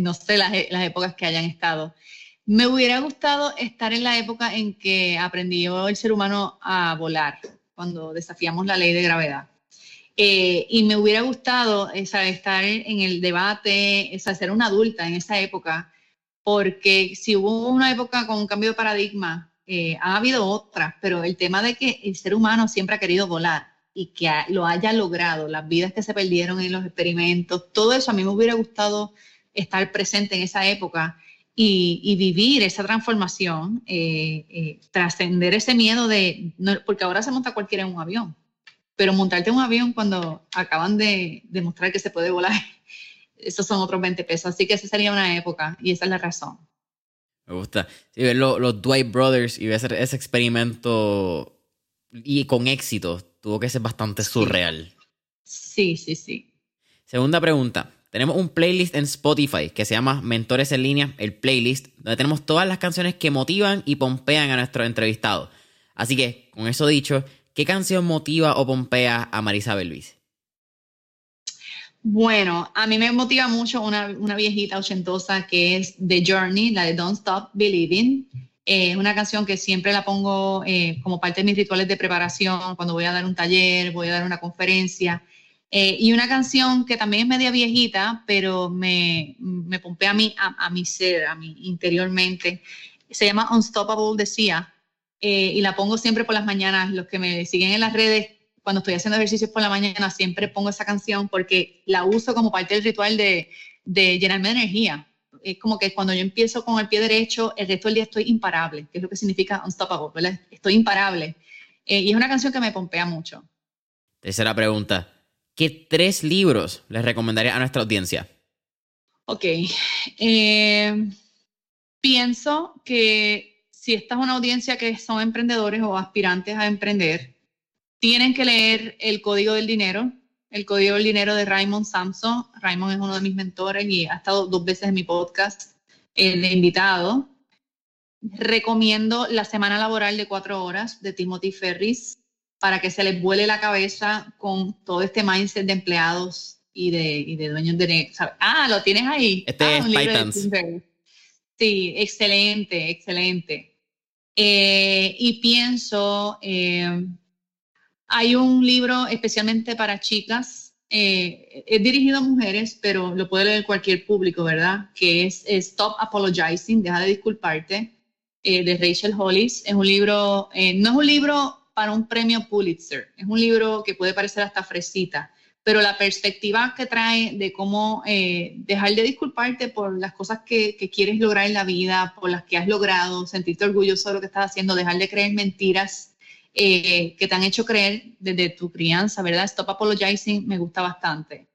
no, sé las, las épocas que hayan estado. Me hubiera gustado estar en la época en que aprendió el ser humano a volar, cuando desafiamos la ley de gravedad. Eh, y me hubiera gustado estar en el debate, ser una adulta en esa época, porque si hubo una época con un cambio de paradigma, eh, ha habido otras, pero el tema de que el ser humano siempre ha querido volar y que lo haya logrado, las vidas que se perdieron en los experimentos, todo eso a mí me hubiera gustado estar presente en esa época y, vivir esa transformación, eh, eh, trascender ese miedo de, porque ahora se monta cualquiera en un avión, pero montarte en un avión cuando acaban de demostrar que se puede volar, esos son otros 20 pesos, así que esa sería una época y esa es la razón. Me gusta. Sí, ver los, Dwight Brothers y ver ese, experimento y con éxito tuvo que ser bastante surreal. Sí, sí, sí. Segunda pregunta. Tenemos un playlist en Spotify que se llama Mentores en línea, el playlist, donde tenemos todas las canciones que motivan y pompean a nuestros entrevistados. Así que, con eso dicho, ¿qué canción motiva o pompea a Marisa Belvis? Bueno, a mí me motiva mucho una, viejita ochentosa que es The Journey, la de Don't Stop Believing. Es eh, una canción que siempre la pongo eh, como parte de mis rituales de preparación cuando voy a dar un taller, voy a dar una conferencia. Eh, y una canción que también es media viejita, pero me, me pompea a mí, a, mi ser, a mí interiormente. Se llama Unstoppable decía eh, y la pongo siempre por las mañanas. Los que me siguen en las redes, cuando estoy haciendo ejercicios por la mañana, siempre pongo esa canción porque la uso como parte del ritual de, de llenarme de energía. Es como que cuando yo empiezo con el pie derecho, el resto del día estoy imparable, que es lo que significa unstoppable, ¿verdad? Estoy imparable. Eh, y es una canción que me pompea mucho. Tercera pregunta. ¿Qué tres libros les recomendaría a nuestra audiencia? Ok. Eh, pienso que si esta es una audiencia que son emprendedores o aspirantes a emprender, tienen que leer El Código del Dinero, El Código del Dinero de Raymond Samson. Raymond es uno de mis mentores y ha estado dos veces en mi podcast de invitado. Recomiendo La Semana Laboral de Cuatro Horas de Timothy Ferris para que se les vuele la cabeza con todo este mindset de empleados y de, de dueños de Ah, lo tienes ahí. Este ah, es Sí, excelente, excelente. Eh, y pienso, eh, hay un libro especialmente para chicas, eh, es dirigido a mujeres, pero lo puede leer cualquier público, ¿verdad? Que es Stop Apologizing, Deja de Disculparte, de Rachel Hollis. Es un libro, no es un libro para un premio Pulitzer. Es un libro que puede parecer hasta fresita, pero la perspectiva que trae de cómo eh, dejar de disculparte por las cosas que, quieres lograr en la vida, por las que has logrado, sentirte orgulloso de lo que estás haciendo, dejar de creer mentiras eh, que te han hecho creer desde tu crianza, ¿verdad? Stop Apologizing me gusta bastante.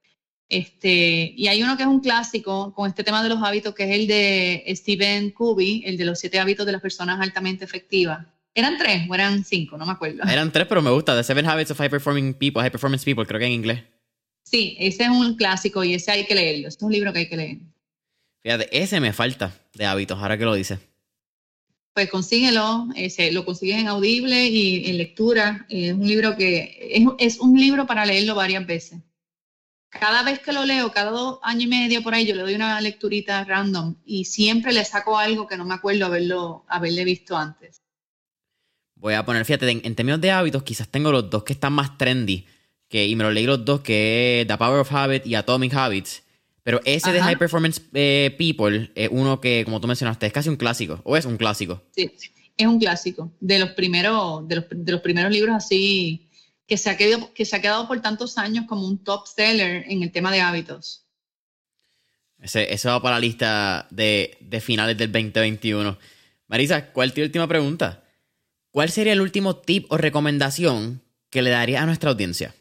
Este, y hay uno que es un clásico con este tema de los hábitos, que es el de Stephen Covey, el de los siete hábitos de las personas altamente efectivas. ¿Eran tres o eran cinco? No me acuerdo. Eran tres, pero me gusta. The Seven Habits of High Performing People, High Performance People, creo que en inglés. Sí, ese es un clásico y ese hay que leerlo. es un libro que hay que leer. Fíjate, ese me falta de hábitos, ahora que lo dices. Pues consíguelo, ese, lo consigues en audible y en lectura. Es un libro que es, es un libro para leerlo varias veces. Cada vez que lo leo, cada dos años y medio por ahí, yo le doy una lecturita random y siempre le saco algo que no me acuerdo haberlo, haberle visto antes. Voy a poner, fíjate, en, términos de hábitos, quizás tengo los dos que están más trendy. Que, y me lo leí los dos, que es The Power of Habit y Atomic Habits. Pero ese de High Performance eh, People es uno que, como tú mencionaste, es casi un clásico. ¿O es un clásico? Sí. es un clásico de los primeros, de los, de los primeros libros así que se, ha quedado, que se ha quedado por tantos años como un top seller en el tema de hábitos. Ese, eso va para la lista de, de finales del 2021. Marisa, ¿cuál es tu última pregunta? ¿Cuál sería el último tip o recomendación que le daría a nuestra audiencia?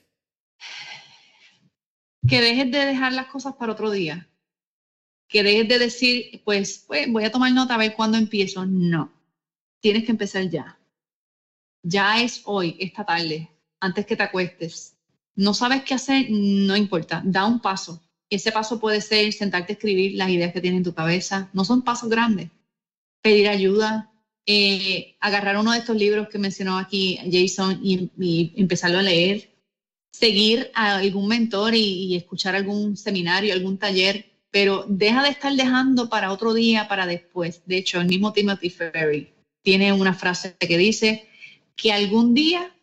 Que dejes de dejar las cosas para otro día. Que dejes de decir, pues, pues voy a tomar nota a ver cuándo empiezo. No. Tienes que empezar ya. Ya es hoy, esta tarde, antes que te acuestes. No sabes qué hacer, no importa. Da un paso. Ese paso puede ser sentarte a escribir las ideas que tienes en tu cabeza. No son pasos grandes. Pedir ayuda, eh, agarrar uno de estos libros que mencionó aquí Jason y empezarlo a leer seguir a algún mentor y, escuchar algún seminario, algún taller, pero deja de estar dejando para otro día, para después. De hecho, el mismo Timothy Ferry tiene una frase que dice que algún día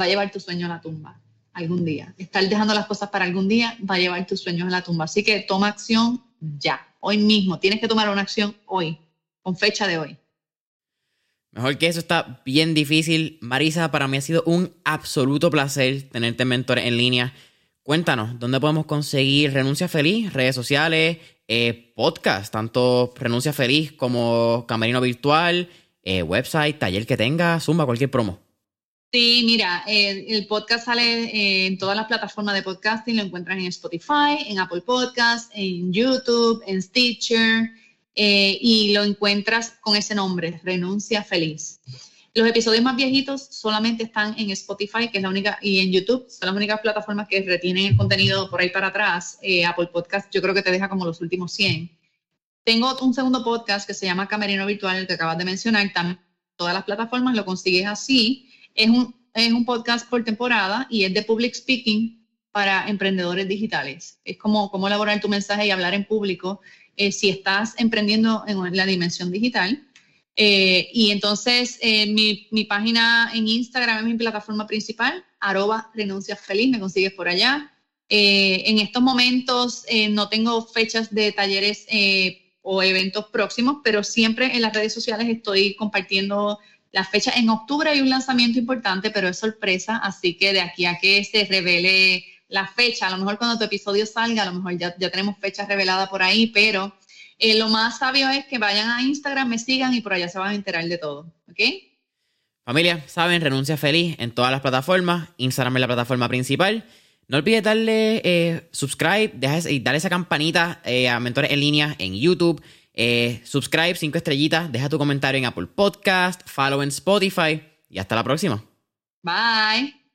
va a llevar tu sueño a la tumba. Algún día. Estar dejando las cosas para algún día va a llevar tus sueños a la tumba. Así que toma acción ya, hoy mismo. Tienes que tomar una acción hoy, con fecha de hoy. Mejor que eso está bien difícil. Marisa, para mí ha sido un absoluto placer tenerte mentor en línea. Cuéntanos, ¿dónde podemos conseguir Renuncia Feliz? Redes sociales, eh, podcast, tanto Renuncia Feliz como Camerino Virtual, eh, website, taller que tenga, Zumba, cualquier promo. Sí, mira, el podcast sale en todas las plataformas de podcasting, lo encuentran en Spotify, en Apple Podcasts, en YouTube, en Stitcher. Eh, y lo encuentras con ese nombre, Renuncia Feliz. Los episodios más viejitos solamente están en Spotify, que es la única, y en YouTube, son las únicas plataformas que retienen el contenido por ahí para atrás. Eh, Apple Podcast yo creo que te deja como los últimos 100. Tengo un segundo podcast que se llama Camerino Virtual, el que acabas de mencionar, también todas las plataformas lo consigues así. Es un, es un podcast por temporada y es de public speaking para emprendedores digitales. Es como cómo elaborar tu mensaje y hablar en público eh, si estás emprendiendo en la dimensión digital. Eh, y entonces eh, mi, página en Instagram es mi plataforma principal, arroba renuncia feliz, me consigues por allá. en estos momentos no tengo fechas de talleres o eventos próximos, pero siempre en las redes sociales estoy compartiendo las fechas. En octubre hay un lanzamiento importante, pero es sorpresa, así que de aquí a que se revele la fecha. A lo mejor cuando tu episodio salga, a lo mejor ya, ya tenemos fechas reveladas por ahí, pero eh, lo más sabio es que vayan a Instagram, me sigan y por allá se van a enterar de todo. ¿Ok? Familia, saben, renuncia feliz en todas las plataformas. Instagram es la plataforma principal. No olvides darle eh, subscribe deja, y darle esa campanita eh, a Mentores en Línea en YouTube. subscribe, cinco estrellitas. Deja tu comentario en Apple Podcast. Follow en Spotify. Y hasta la próxima. Bye.